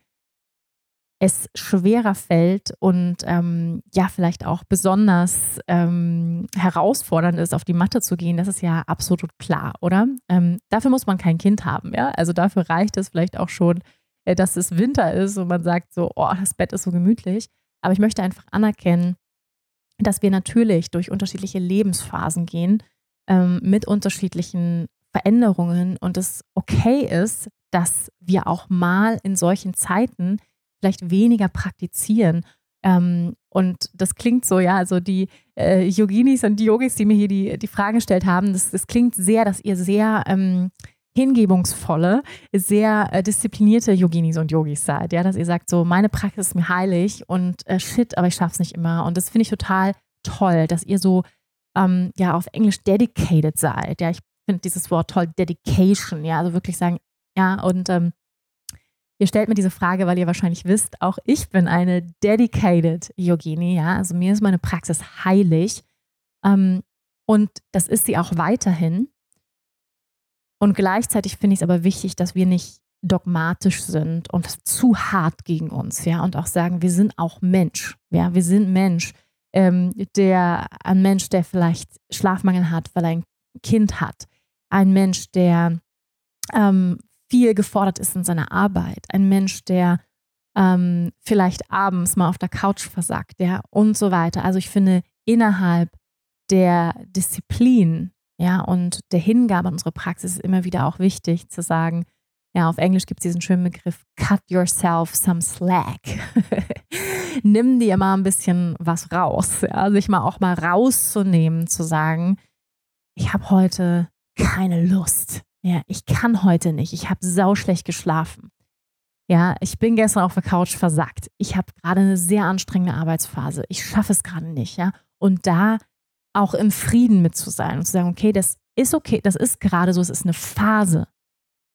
es schwerer fällt und ähm, ja, vielleicht auch besonders ähm, herausfordernd ist, auf die Matte zu gehen, das ist ja absolut klar, oder? Ähm, dafür muss man kein Kind haben, ja. Also dafür reicht es vielleicht auch schon, äh, dass es Winter ist und man sagt so, oh, das Bett ist so gemütlich. Aber ich möchte einfach anerkennen, dass wir natürlich durch unterschiedliche Lebensphasen gehen, ähm, mit unterschiedlichen Veränderungen und es okay ist, dass wir auch mal in solchen Zeiten vielleicht weniger praktizieren. Ähm, und das klingt so, ja, also die äh, Yoginis und die Yogis, die mir hier die, die Fragen gestellt haben, das, das klingt sehr, dass ihr sehr ähm, hingebungsvolle, sehr äh, disziplinierte Yoginis und Yogis seid. Ja, dass ihr sagt, so, meine Praxis ist mir heilig und äh, shit, aber ich schaff's nicht immer. Und das finde ich total toll, dass ihr so, ähm, ja, auf Englisch dedicated seid. Ja, ich finde dieses Wort toll, Dedication. Ja, also wirklich sagen, ja, und ähm, Ihr stellt mir diese Frage, weil ihr wahrscheinlich wisst, auch ich bin eine dedicated Yogini, ja. Also mir ist meine Praxis heilig. Ähm, und das ist sie auch weiterhin. Und gleichzeitig finde ich es aber wichtig, dass wir nicht dogmatisch sind und zu hart gegen uns, ja, und auch sagen, wir sind auch Mensch, ja, wir sind Mensch, ähm, der ein Mensch, der vielleicht Schlafmangel hat, weil er ein Kind hat, ein Mensch, der ähm, viel gefordert ist in seiner Arbeit, ein Mensch, der ähm, vielleicht abends mal auf der Couch versagt, ja, und so weiter. Also ich finde, innerhalb der Disziplin ja, und der Hingabe an unsere Praxis ist immer wieder auch wichtig zu sagen, ja, auf Englisch gibt es diesen schönen Begriff, cut yourself some slack. Nimm dir mal ein bisschen was raus. Ja, sich mal auch mal rauszunehmen, zu sagen, ich habe heute keine Lust. Ja, ich kann heute nicht. Ich habe sauschlecht geschlafen. Ja, ich bin gestern auf der Couch versackt. Ich habe gerade eine sehr anstrengende Arbeitsphase. Ich schaffe es gerade nicht, ja. Und da auch im Frieden mit zu sein und zu sagen, okay, das ist okay, das ist gerade so, es ist eine Phase.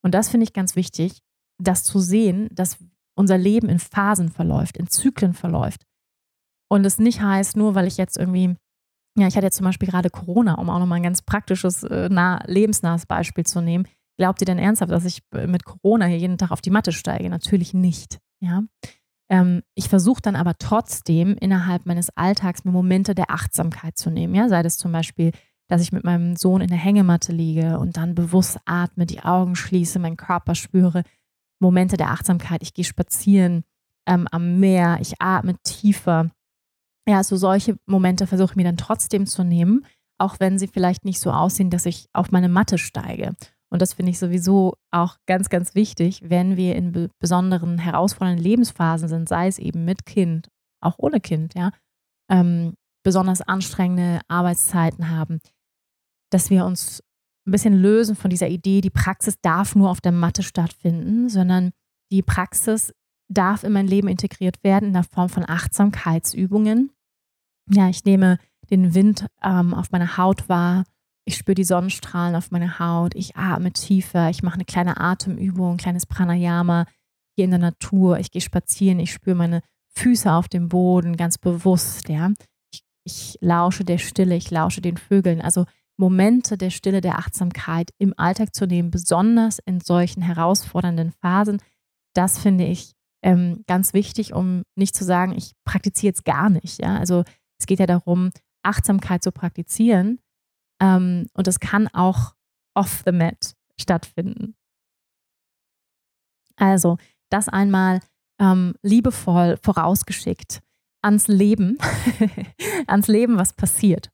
Und das finde ich ganz wichtig, das zu sehen, dass unser Leben in Phasen verläuft, in Zyklen verläuft. Und es nicht heißt, nur weil ich jetzt irgendwie, ja, ich hatte jetzt zum Beispiel gerade Corona, um auch nochmal ein ganz praktisches, äh, nah, lebensnahes Beispiel zu nehmen. Glaubt ihr denn ernsthaft, dass ich äh, mit Corona hier jeden Tag auf die Matte steige? Natürlich nicht. Ja. Ähm, ich versuche dann aber trotzdem innerhalb meines Alltags mir Momente der Achtsamkeit zu nehmen. Ja, sei das zum Beispiel, dass ich mit meinem Sohn in der Hängematte liege und dann bewusst atme, die Augen schließe, meinen Körper spüre. Momente der Achtsamkeit. Ich gehe spazieren ähm, am Meer, ich atme tiefer. Ja, so solche Momente versuche ich mir dann trotzdem zu nehmen, auch wenn sie vielleicht nicht so aussehen, dass ich auf meine Matte steige. Und das finde ich sowieso auch ganz, ganz wichtig, wenn wir in besonderen herausfordernden Lebensphasen sind, sei es eben mit Kind, auch ohne Kind, ja, ähm, besonders anstrengende Arbeitszeiten haben, dass wir uns ein bisschen lösen von dieser Idee, die Praxis darf nur auf der Matte stattfinden, sondern die Praxis darf in mein Leben integriert werden in der Form von Achtsamkeitsübungen. Ja, ich nehme den Wind ähm, auf meiner Haut wahr ich spüre die Sonnenstrahlen auf meiner Haut, ich atme tiefer, ich mache eine kleine Atemübung, ein kleines Pranayama hier in der Natur, ich gehe spazieren, ich spüre meine Füße auf dem Boden ganz bewusst, ja. Ich, ich lausche der Stille, ich lausche den Vögeln. Also Momente der Stille, der Achtsamkeit im Alltag zu nehmen, besonders in solchen herausfordernden Phasen, das finde ich ähm, ganz wichtig, um nicht zu sagen, ich praktiziere jetzt gar nicht. Ja? Also es geht ja darum, Achtsamkeit zu praktizieren, ähm, und es kann auch off the mat stattfinden. Also, das einmal ähm, liebevoll vorausgeschickt ans Leben, ans Leben, was passiert.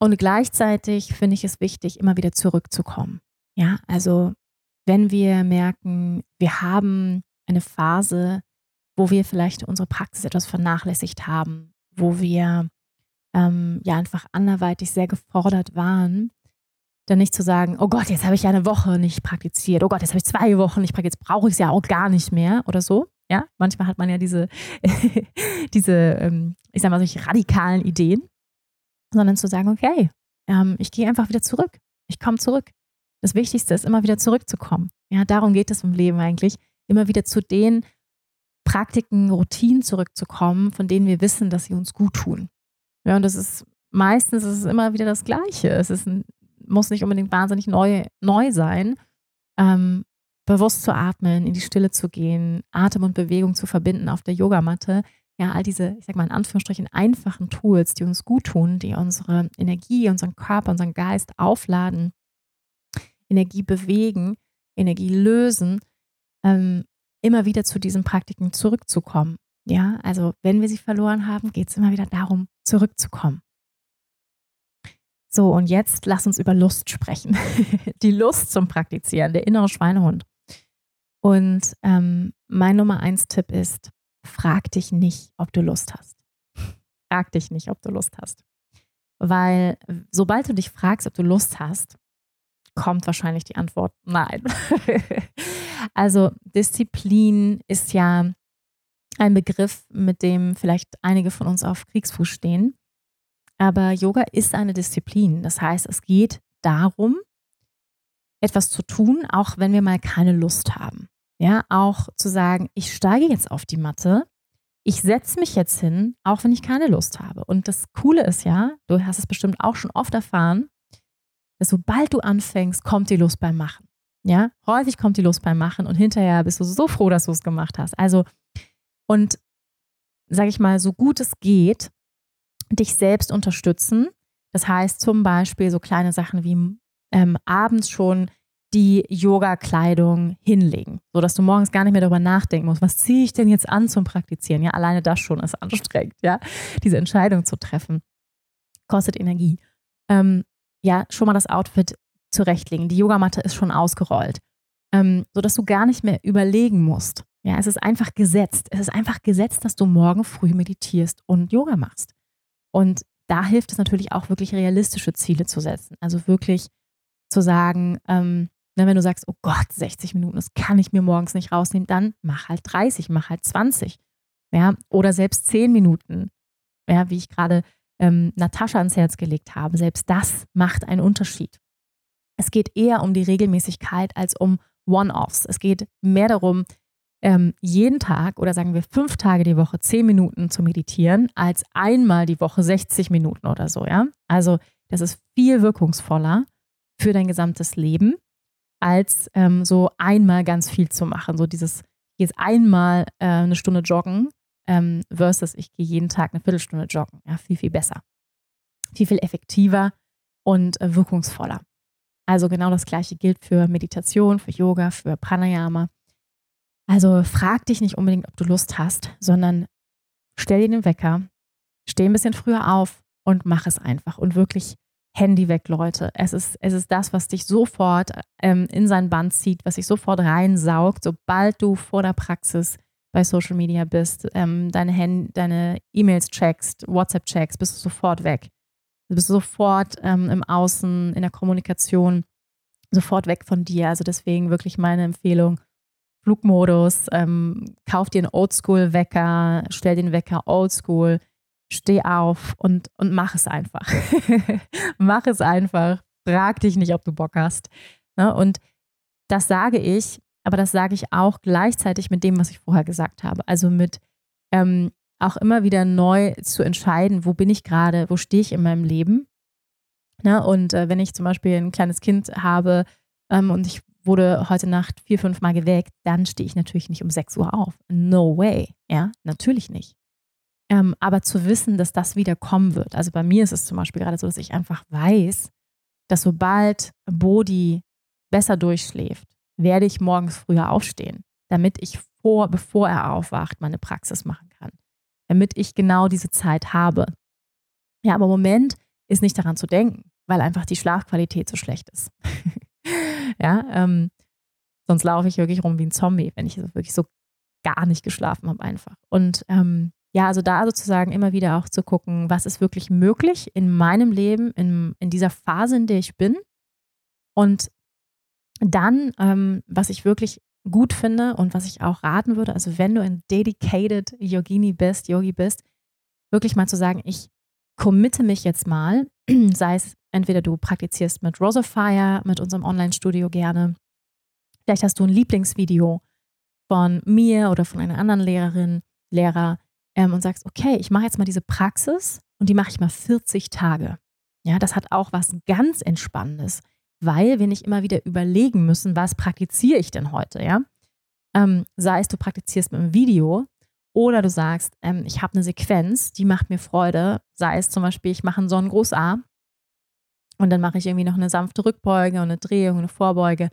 Und gleichzeitig finde ich es wichtig, immer wieder zurückzukommen. Ja, also wenn wir merken, wir haben eine Phase, wo wir vielleicht unsere Praxis etwas vernachlässigt haben, wo wir ähm, ja einfach anderweitig sehr gefordert waren, dann nicht zu sagen, oh Gott, jetzt habe ich ja eine Woche nicht praktiziert, oh Gott, jetzt habe ich zwei Wochen nicht praktiziert, jetzt brauche ich es ja auch gar nicht mehr oder so. Ja, manchmal hat man ja diese, diese, ähm, ich sag mal, solche radikalen Ideen, sondern zu sagen, okay, ähm, ich gehe einfach wieder zurück. Ich komme zurück. Das Wichtigste ist, immer wieder zurückzukommen. Ja, darum geht es im Leben eigentlich, immer wieder zu den Praktiken, Routinen zurückzukommen, von denen wir wissen, dass sie uns gut tun. Ja, und das ist meistens ist es immer wieder das Gleiche. Es ist, muss nicht unbedingt wahnsinnig neu, neu sein. Ähm, bewusst zu atmen, in die Stille zu gehen, Atem und Bewegung zu verbinden auf der Yogamatte. Ja, all diese, ich sag mal in Anführungsstrichen, einfachen Tools, die uns gut tun, die unsere Energie, unseren Körper, unseren Geist aufladen, Energie bewegen, Energie lösen, ähm, immer wieder zu diesen Praktiken zurückzukommen. Ja, also wenn wir sie verloren haben, geht es immer wieder darum, zurückzukommen. So, und jetzt lass uns über Lust sprechen. Die Lust zum Praktizieren, der innere Schweinehund. Und ähm, mein Nummer eins Tipp ist, frag dich nicht, ob du Lust hast. Frag dich nicht, ob du Lust hast. Weil sobald du dich fragst, ob du Lust hast, kommt wahrscheinlich die Antwort nein. also Disziplin ist ja ein Begriff, mit dem vielleicht einige von uns auf Kriegsfuß stehen. Aber Yoga ist eine Disziplin. Das heißt, es geht darum, etwas zu tun, auch wenn wir mal keine Lust haben. Ja, auch zu sagen, ich steige jetzt auf die Matte, ich setze mich jetzt hin, auch wenn ich keine Lust habe. Und das Coole ist ja, du hast es bestimmt auch schon oft erfahren, dass sobald du anfängst, kommt die Lust beim Machen. Ja, häufig kommt die Lust beim Machen und hinterher bist du so froh, dass du es gemacht hast. Also und sage ich mal, so gut es geht, dich selbst unterstützen. Das heißt zum Beispiel so kleine Sachen wie ähm, abends schon die Yoga-Kleidung hinlegen, sodass du morgens gar nicht mehr darüber nachdenken musst, was ziehe ich denn jetzt an zum Praktizieren? Ja, alleine das schon ist anstrengend, ja, diese Entscheidung zu treffen, kostet Energie. Ähm, ja, schon mal das Outfit zurechtlegen. Die Yogamatte ist schon ausgerollt, ähm, sodass du gar nicht mehr überlegen musst, ja, es ist einfach gesetzt. Es ist einfach gesetzt, dass du morgen früh meditierst und Yoga machst. Und da hilft es natürlich auch wirklich realistische Ziele zu setzen. Also wirklich zu sagen, ähm, Ne, wenn du sagst, oh Gott, 60 Minuten, das kann ich mir morgens nicht rausnehmen, dann mach halt 30, mach halt 20. Ja, oder selbst 10 Minuten. Ja, wie ich gerade ähm, Natascha ans Herz gelegt habe. Selbst das macht einen Unterschied. Es geht eher um die Regelmäßigkeit als um One-Offs. Es geht mehr darum, ähm, jeden Tag oder sagen wir fünf Tage die Woche zehn Minuten zu meditieren, als einmal die Woche 60 Minuten oder so, ja. Also das ist viel wirkungsvoller für dein gesamtes Leben, als ähm, so einmal ganz viel zu machen. So dieses, jetzt einmal äh, eine Stunde joggen ähm, versus ich gehe jeden Tag eine Viertelstunde joggen. Ja, viel, viel besser. Viel, viel effektiver und äh, wirkungsvoller. Also genau das gleiche gilt für Meditation, für Yoga, für Pranayama. Also frag dich nicht unbedingt, ob du Lust hast, sondern stell dir den Wecker, steh ein bisschen früher auf und mach es einfach. Und wirklich Handy weg, Leute. Es ist, es ist das, was dich sofort ähm, in sein Band zieht, was dich sofort reinsaugt, sobald du vor der Praxis bei Social Media bist, ähm, deine, deine E-Mails checkst, WhatsApp checkst, bist du sofort weg. Du bist sofort ähm, im Außen, in der Kommunikation, sofort weg von dir. Also deswegen wirklich meine Empfehlung, Flugmodus, ähm, kauf dir einen Oldschool-Wecker, stell den Wecker Oldschool, steh auf und, und mach es einfach. mach es einfach. Frag dich nicht, ob du Bock hast. Ne? Und das sage ich, aber das sage ich auch gleichzeitig mit dem, was ich vorher gesagt habe. Also mit ähm, auch immer wieder neu zu entscheiden, wo bin ich gerade, wo stehe ich in meinem Leben. Ne? Und äh, wenn ich zum Beispiel ein kleines Kind habe ähm, und ich wurde heute Nacht vier, fünf Mal geweckt, dann stehe ich natürlich nicht um 6 Uhr auf. No way. Ja, natürlich nicht. Ähm, aber zu wissen, dass das wieder kommen wird. Also bei mir ist es zum Beispiel gerade so, dass ich einfach weiß, dass sobald Bodhi besser durchschläft, werde ich morgens früher aufstehen, damit ich vor, bevor er aufwacht, meine Praxis machen kann. Damit ich genau diese Zeit habe. Ja, aber im Moment ist nicht daran zu denken, weil einfach die Schlafqualität so schlecht ist. Ja, ähm, sonst laufe ich wirklich rum wie ein Zombie, wenn ich wirklich so gar nicht geschlafen habe einfach. Und ähm, ja, also da sozusagen immer wieder auch zu gucken, was ist wirklich möglich in meinem Leben, in, in dieser Phase, in der ich bin. Und dann, ähm, was ich wirklich gut finde und was ich auch raten würde, also wenn du ein dedicated Yogini bist, Yogi bist, wirklich mal zu sagen, ich committe mich jetzt mal, sei es entweder du praktizierst mit Rosafire, mit unserem Online-Studio gerne. Vielleicht hast du ein Lieblingsvideo von mir oder von einer anderen Lehrerin, Lehrer ähm, und sagst, okay, ich mache jetzt mal diese Praxis und die mache ich mal 40 Tage. Ja, das hat auch was ganz Entspannendes, weil wir nicht immer wieder überlegen müssen, was praktiziere ich denn heute, ja? Ähm, sei es, du praktizierst mit einem Video oder du sagst, ähm, ich habe eine Sequenz, die macht mir Freude, sei es zum Beispiel, ich mache einen Sonnengruß A und dann mache ich irgendwie noch eine sanfte Rückbeuge und eine Drehung, eine Vorbeuge.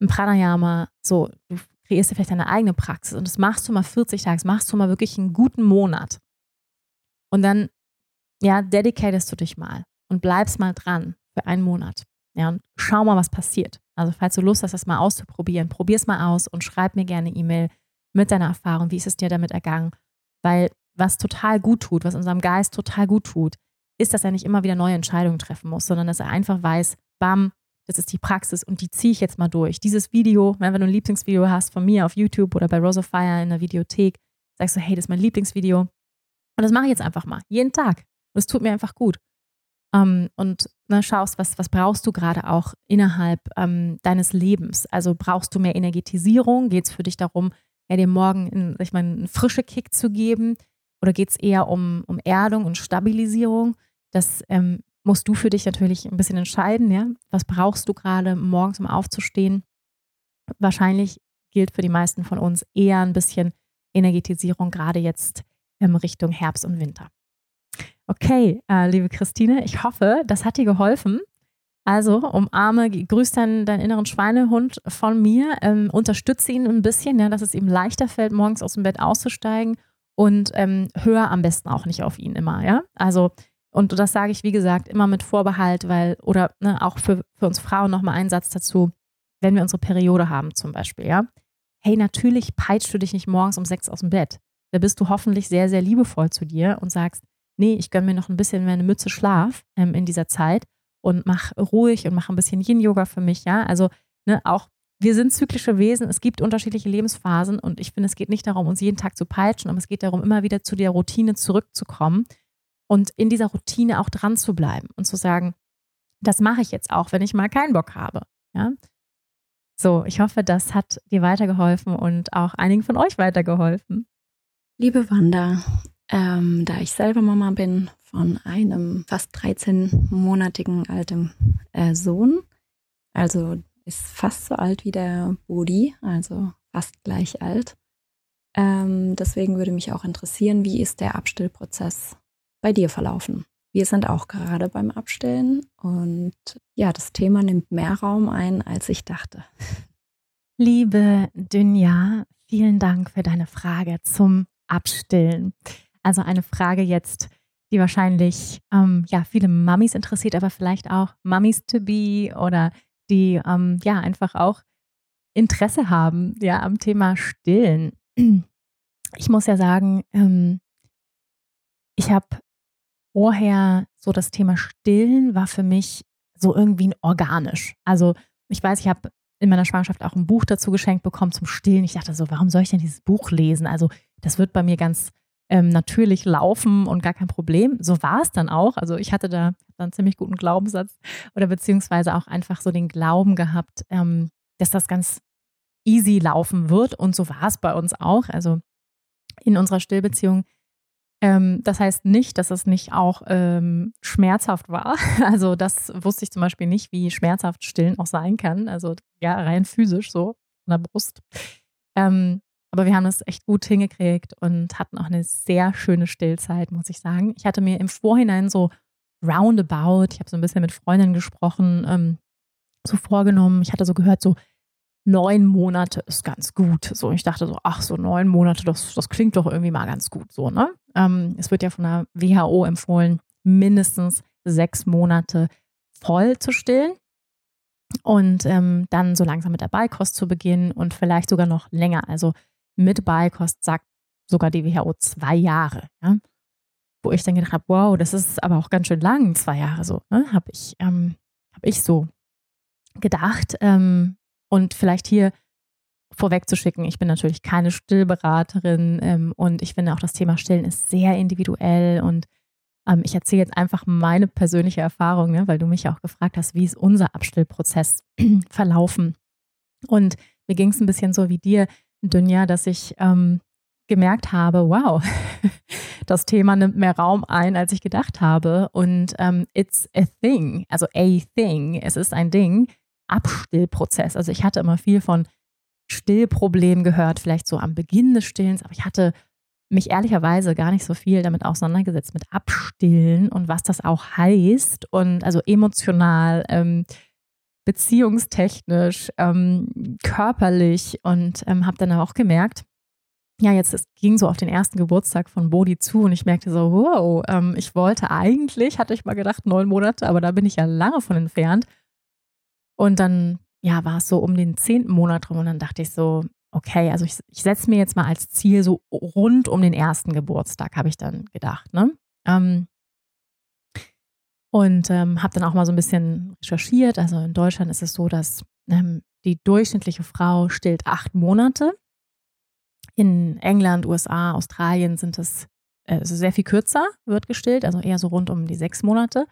Ein Pranayama, so, du kreierst dir vielleicht deine eigene Praxis und das machst du mal 40 Tage, das machst du mal wirklich einen guten Monat. Und dann, ja, dedicatest du dich mal und bleibst mal dran für einen Monat. Ja, und schau mal, was passiert. Also, falls du Lust hast, das mal auszuprobieren, probier es mal aus und schreib mir gerne E-Mail mit deiner Erfahrung. Wie ist es dir damit ergangen? Weil was total gut tut, was unserem Geist total gut tut, ist, dass er nicht immer wieder neue Entscheidungen treffen muss, sondern dass er einfach weiß, bam, das ist die Praxis und die ziehe ich jetzt mal durch. Dieses Video, wenn du ein Lieblingsvideo hast von mir auf YouTube oder bei Rose of Fire in der Videothek, sagst du, hey, das ist mein Lieblingsvideo. Und das mache ich jetzt einfach mal, jeden Tag. Und es tut mir einfach gut. Ähm, und ne, schaust, was, was brauchst du gerade auch innerhalb ähm, deines Lebens. Also brauchst du mehr Energetisierung? Geht es für dich darum, ja, dir morgen in, ich meine, einen frischen Kick zu geben? Oder geht es eher um, um Erdung und Stabilisierung? Das ähm, musst du für dich natürlich ein bisschen entscheiden, ja. Was brauchst du gerade morgens, um aufzustehen? Wahrscheinlich gilt für die meisten von uns eher ein bisschen Energetisierung, gerade jetzt in Richtung Herbst und Winter. Okay, äh, liebe Christine, ich hoffe, das hat dir geholfen. Also umarme, grüß deinen, deinen inneren Schweinehund von mir, ähm, unterstütze ihn ein bisschen, ja, dass es ihm leichter fällt, morgens aus dem Bett auszusteigen und ähm, hör am besten auch nicht auf ihn immer, ja. Also und das sage ich, wie gesagt, immer mit Vorbehalt, weil, oder ne, auch für, für uns Frauen nochmal einen Satz dazu, wenn wir unsere Periode haben zum Beispiel, ja. Hey, natürlich peitschst du dich nicht morgens um sechs aus dem Bett. Da bist du hoffentlich sehr, sehr liebevoll zu dir und sagst, nee, ich gönne mir noch ein bisschen meine Mütze Schlaf ähm, in dieser Zeit und mach ruhig und mach ein bisschen Yin-Yoga für mich, ja. Also ne, auch wir sind zyklische Wesen, es gibt unterschiedliche Lebensphasen und ich finde, es geht nicht darum, uns jeden Tag zu peitschen, aber es geht darum, immer wieder zu der Routine zurückzukommen und in dieser Routine auch dran zu bleiben und zu sagen, das mache ich jetzt auch, wenn ich mal keinen Bock habe. Ja? So, ich hoffe, das hat dir weitergeholfen und auch einigen von euch weitergeholfen. Liebe Wanda, ähm, da ich selber Mama bin von einem fast 13-monatigen alten äh, Sohn, also ist fast so alt wie der Bodi, also fast gleich alt. Ähm, deswegen würde mich auch interessieren, wie ist der Abstillprozess bei dir verlaufen? Wir sind auch gerade beim Abstillen und ja, das Thema nimmt mehr Raum ein, als ich dachte. Liebe Dünja, vielen Dank für deine Frage zum Abstillen. Also eine Frage jetzt, die wahrscheinlich ähm, ja viele Mummies interessiert, aber vielleicht auch Mummies to be oder die ähm, ja einfach auch Interesse haben ja am Thema Stillen. Ich muss ja sagen, ähm, ich habe vorher so das Thema Stillen war für mich so irgendwie organisch. Also ich weiß, ich habe in meiner Schwangerschaft auch ein Buch dazu geschenkt bekommen zum Stillen. Ich dachte so, warum soll ich denn dieses Buch lesen? Also das wird bei mir ganz ähm, natürlich laufen und gar kein Problem. So war es dann auch. Also ich hatte da einen ziemlich guten Glaubenssatz oder beziehungsweise auch einfach so den Glauben gehabt, ähm, dass das ganz easy laufen wird. Und so war es bei uns auch. Also in unserer Stillbeziehung. Ähm, das heißt nicht, dass es nicht auch ähm, schmerzhaft war. Also das wusste ich zum Beispiel nicht, wie schmerzhaft Stillen auch sein kann. Also ja, rein physisch so in der Brust. Ähm, aber wir haben es echt gut hingekriegt und hatten auch eine sehr schöne Stillzeit, muss ich sagen. Ich hatte mir im Vorhinein so roundabout, ich habe so ein bisschen mit Freundinnen gesprochen, ähm, so vorgenommen. Ich hatte so gehört, so neun Monate ist ganz gut. So, ich dachte so, ach, so neun Monate, das, das klingt doch irgendwie mal ganz gut so, ne? Ähm, es wird ja von der WHO empfohlen, mindestens sechs Monate voll zu stillen und ähm, dann so langsam mit der Beikost zu beginnen und vielleicht sogar noch länger. Also mit Beikost sagt sogar die WHO zwei Jahre. Ja? Wo ich dann gedacht habe, wow, das ist aber auch ganz schön lang, zwei Jahre so. Ne? Habe ich, ähm, hab ich so gedacht. Ähm, und vielleicht hier vorwegzuschicken, ich bin natürlich keine Stillberaterin ähm, und ich finde auch das Thema Stillen ist sehr individuell und ähm, ich erzähle jetzt einfach meine persönliche Erfahrung, ne, weil du mich ja auch gefragt hast, wie ist unser Abstillprozess verlaufen. Und mir ging es ein bisschen so wie dir. Dunja, dass ich ähm, gemerkt habe, wow, das Thema nimmt mehr Raum ein, als ich gedacht habe. Und ähm, it's a thing, also a thing, es ist ein Ding, Abstillprozess. Also ich hatte immer viel von Stillproblemen gehört, vielleicht so am Beginn des Stillens, aber ich hatte mich ehrlicherweise gar nicht so viel damit auseinandergesetzt, mit Abstillen und was das auch heißt und also emotional, ähm, beziehungstechnisch, ähm, körperlich und ähm, habe dann auch gemerkt, ja, jetzt es ging so auf den ersten Geburtstag von Bodhi zu und ich merkte so, wow, ähm, ich wollte eigentlich, hatte ich mal gedacht, neun Monate, aber da bin ich ja lange von entfernt. Und dann, ja, war es so um den zehnten Monat rum und dann dachte ich so, okay, also ich, ich setze mir jetzt mal als Ziel so rund um den ersten Geburtstag, habe ich dann gedacht, ne? Ähm, und ähm, habe dann auch mal so ein bisschen recherchiert. Also in Deutschland ist es so, dass ähm, die durchschnittliche Frau stillt acht Monate. In England, USA, Australien sind es äh, sehr viel kürzer, wird gestillt, also eher so rund um die sechs Monate.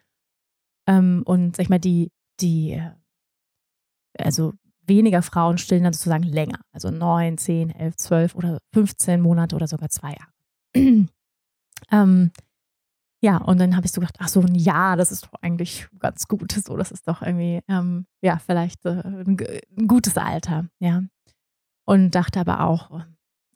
Ähm, und sag ich mal, die, die, äh, also weniger Frauen stillen dann sozusagen länger, also neun, zehn, elf, zwölf oder 15 Monate oder sogar zwei Jahre. ähm, ja, und dann habe ich so gedacht, ach so, ein Jahr, das ist doch eigentlich ganz gut. So, das ist doch irgendwie, ähm, ja, vielleicht äh, ein, ein, gutes Alter, ja. Und dachte aber auch,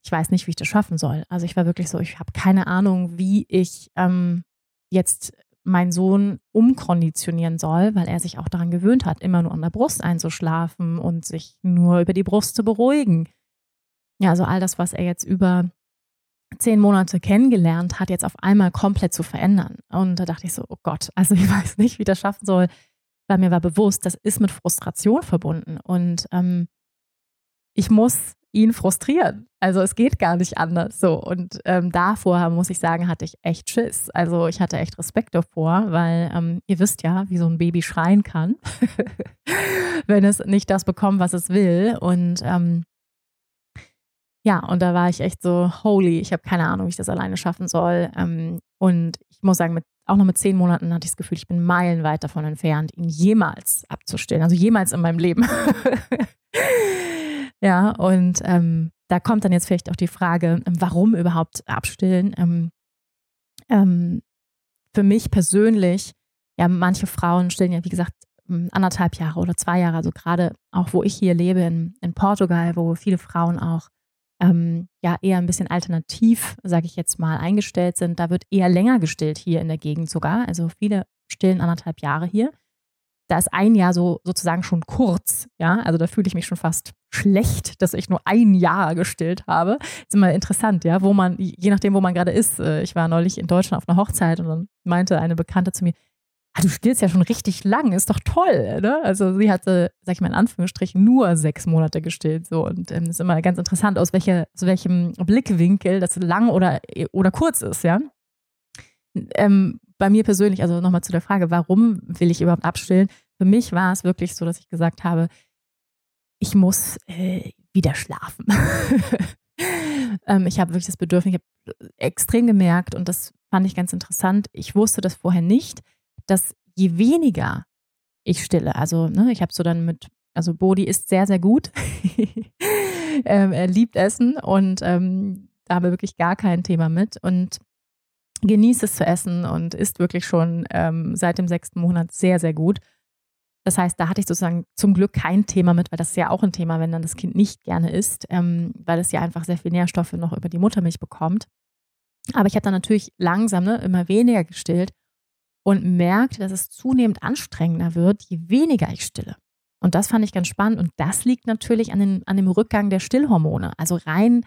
ich weiß nicht, wie ich das schaffen soll. Also ich war wirklich so, ich habe keine Ahnung, wie ich ähm, jetzt meinen Sohn umkonditionieren soll, weil er sich auch daran gewöhnt hat, immer nur an der Brust einzuschlafen und sich nur über die Brust zu beruhigen. Ja, also all das, was er jetzt über zehn Monate kennengelernt hat, jetzt auf einmal komplett zu verändern. Und da dachte ich so, oh Gott, also ich weiß nicht, wie das schaffen soll, weil mir war bewusst, das ist mit Frustration verbunden. Und ähm, ich muss ihn frustrieren. Also es geht gar nicht anders. So und ähm, davor muss ich sagen, hatte ich echt Schiss. Also ich hatte echt Respekt davor, weil ähm, ihr wisst ja, wie so ein Baby schreien kann, wenn es nicht das bekommt, was es will. Und ähm, ja, und da war ich echt so, holy, ich habe keine Ahnung, wie ich das alleine schaffen soll. Ähm, und ich muss sagen, mit, auch noch mit zehn Monaten hatte ich das Gefühl, ich bin meilenweit davon entfernt, ihn jemals abzustellen. Also jemals in meinem Leben. ja, und ähm, da kommt dann jetzt vielleicht auch die Frage, ähm, warum überhaupt abstillen? Ähm, ähm, für mich persönlich, ja, manche Frauen stillen ja, wie gesagt, anderthalb Jahre oder zwei Jahre, also gerade auch wo ich hier lebe in, in Portugal, wo viele Frauen auch ähm, ja eher ein bisschen alternativ, sage ich jetzt mal, eingestellt sind. Da wird eher länger gestillt hier in der Gegend sogar. Also viele stillen anderthalb Jahre hier. Da ist ein Jahr so sozusagen schon kurz, ja. Also da fühle ich mich schon fast schlecht, dass ich nur ein Jahr gestillt habe. Ist immer interessant, ja, wo man, je nachdem, wo man gerade ist. Äh, ich war neulich in Deutschland auf einer Hochzeit und dann meinte eine Bekannte zu mir, ah, du stillst ja schon richtig lang, ist doch toll. Ne? Also sie hatte, sag ich mal in Anführungsstrichen, nur sechs Monate gestillt. So. Und es ähm, ist immer ganz interessant, aus, welcher, aus welchem Blickwinkel das lang oder, oder kurz ist, ja. Ähm, bei mir persönlich, also nochmal zu der Frage, warum will ich überhaupt abstillen? Für mich war es wirklich so, dass ich gesagt habe, ich muss äh, wieder schlafen. ähm, ich habe wirklich das Bedürfnis, ich habe extrem gemerkt und das fand ich ganz interessant. Ich wusste das vorher nicht, dass je weniger ich stille, also ne, ich habe so dann mit, also Bodhi isst sehr, sehr gut. ähm, er liebt Essen und ähm, da haben wir wirklich gar kein Thema mit und genießt es zu essen und isst wirklich schon ähm, seit dem sechsten Monat sehr, sehr gut. Das heißt, da hatte ich sozusagen zum Glück kein Thema mit, weil das ist ja auch ein Thema, wenn dann das Kind nicht gerne isst, ähm, weil es ja einfach sehr viel Nährstoffe noch über die Muttermilch bekommt. Aber ich habe dann natürlich langsam ne, immer weniger gestillt und merkte, dass es zunehmend anstrengender wird, je weniger ich stille. Und das fand ich ganz spannend. Und das liegt natürlich an, den, an dem Rückgang der Stillhormone. Also rein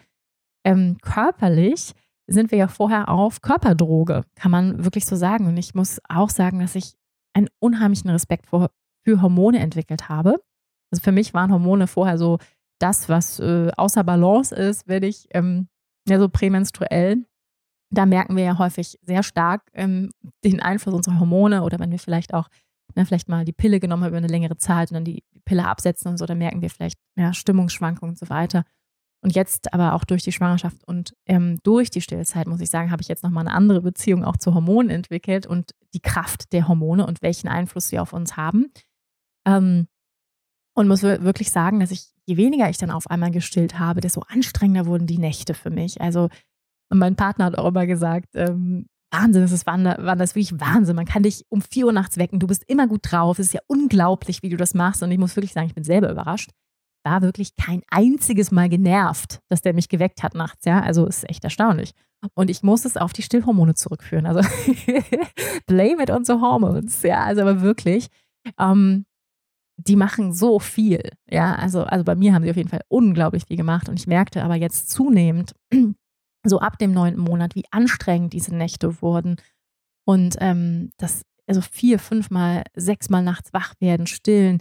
ähm, körperlich sind wir ja vorher auf Körperdroge, kann man wirklich so sagen. Und ich muss auch sagen, dass ich einen unheimlichen Respekt vor, für Hormone entwickelt habe. Also für mich waren Hormone vorher so das, was äh, außer Balance ist, wenn ich ähm, ja so prämenstruell da merken wir ja häufig sehr stark ähm, den Einfluss unserer Hormone oder wenn wir vielleicht auch ne, vielleicht mal die Pille genommen haben über eine längere Zeit und dann die Pille absetzen und so, dann merken wir vielleicht ja, Stimmungsschwankungen und so weiter. Und jetzt aber auch durch die Schwangerschaft und ähm, durch die Stillzeit, muss ich sagen, habe ich jetzt nochmal eine andere Beziehung auch zu Hormonen entwickelt und die Kraft der Hormone und welchen Einfluss sie auf uns haben. Ähm, und muss wirklich sagen, dass ich, je weniger ich dann auf einmal gestillt habe, desto anstrengender wurden die Nächte für mich. Also und mein Partner hat auch immer gesagt, ähm, Wahnsinn, das ist das ist wirklich Wahnsinn. Man kann dich um vier Uhr nachts wecken. Du bist immer gut drauf. Es ist ja unglaublich, wie du das machst. Und ich muss wirklich sagen, ich bin selber überrascht. War wirklich kein einziges Mal genervt, dass der mich geweckt hat nachts. Ja, also ist echt erstaunlich. Und ich muss es auf die Stillhormone zurückführen. Also blame it on the hormones. Ja, also aber wirklich. Ähm, die machen so viel. Ja, also, also bei mir haben sie auf jeden Fall unglaublich viel gemacht. Und ich merkte aber jetzt zunehmend, so ab dem neunten Monat, wie anstrengend diese Nächte wurden. Und ähm, das, also vier, fünfmal, sechsmal nachts wach werden, stillen,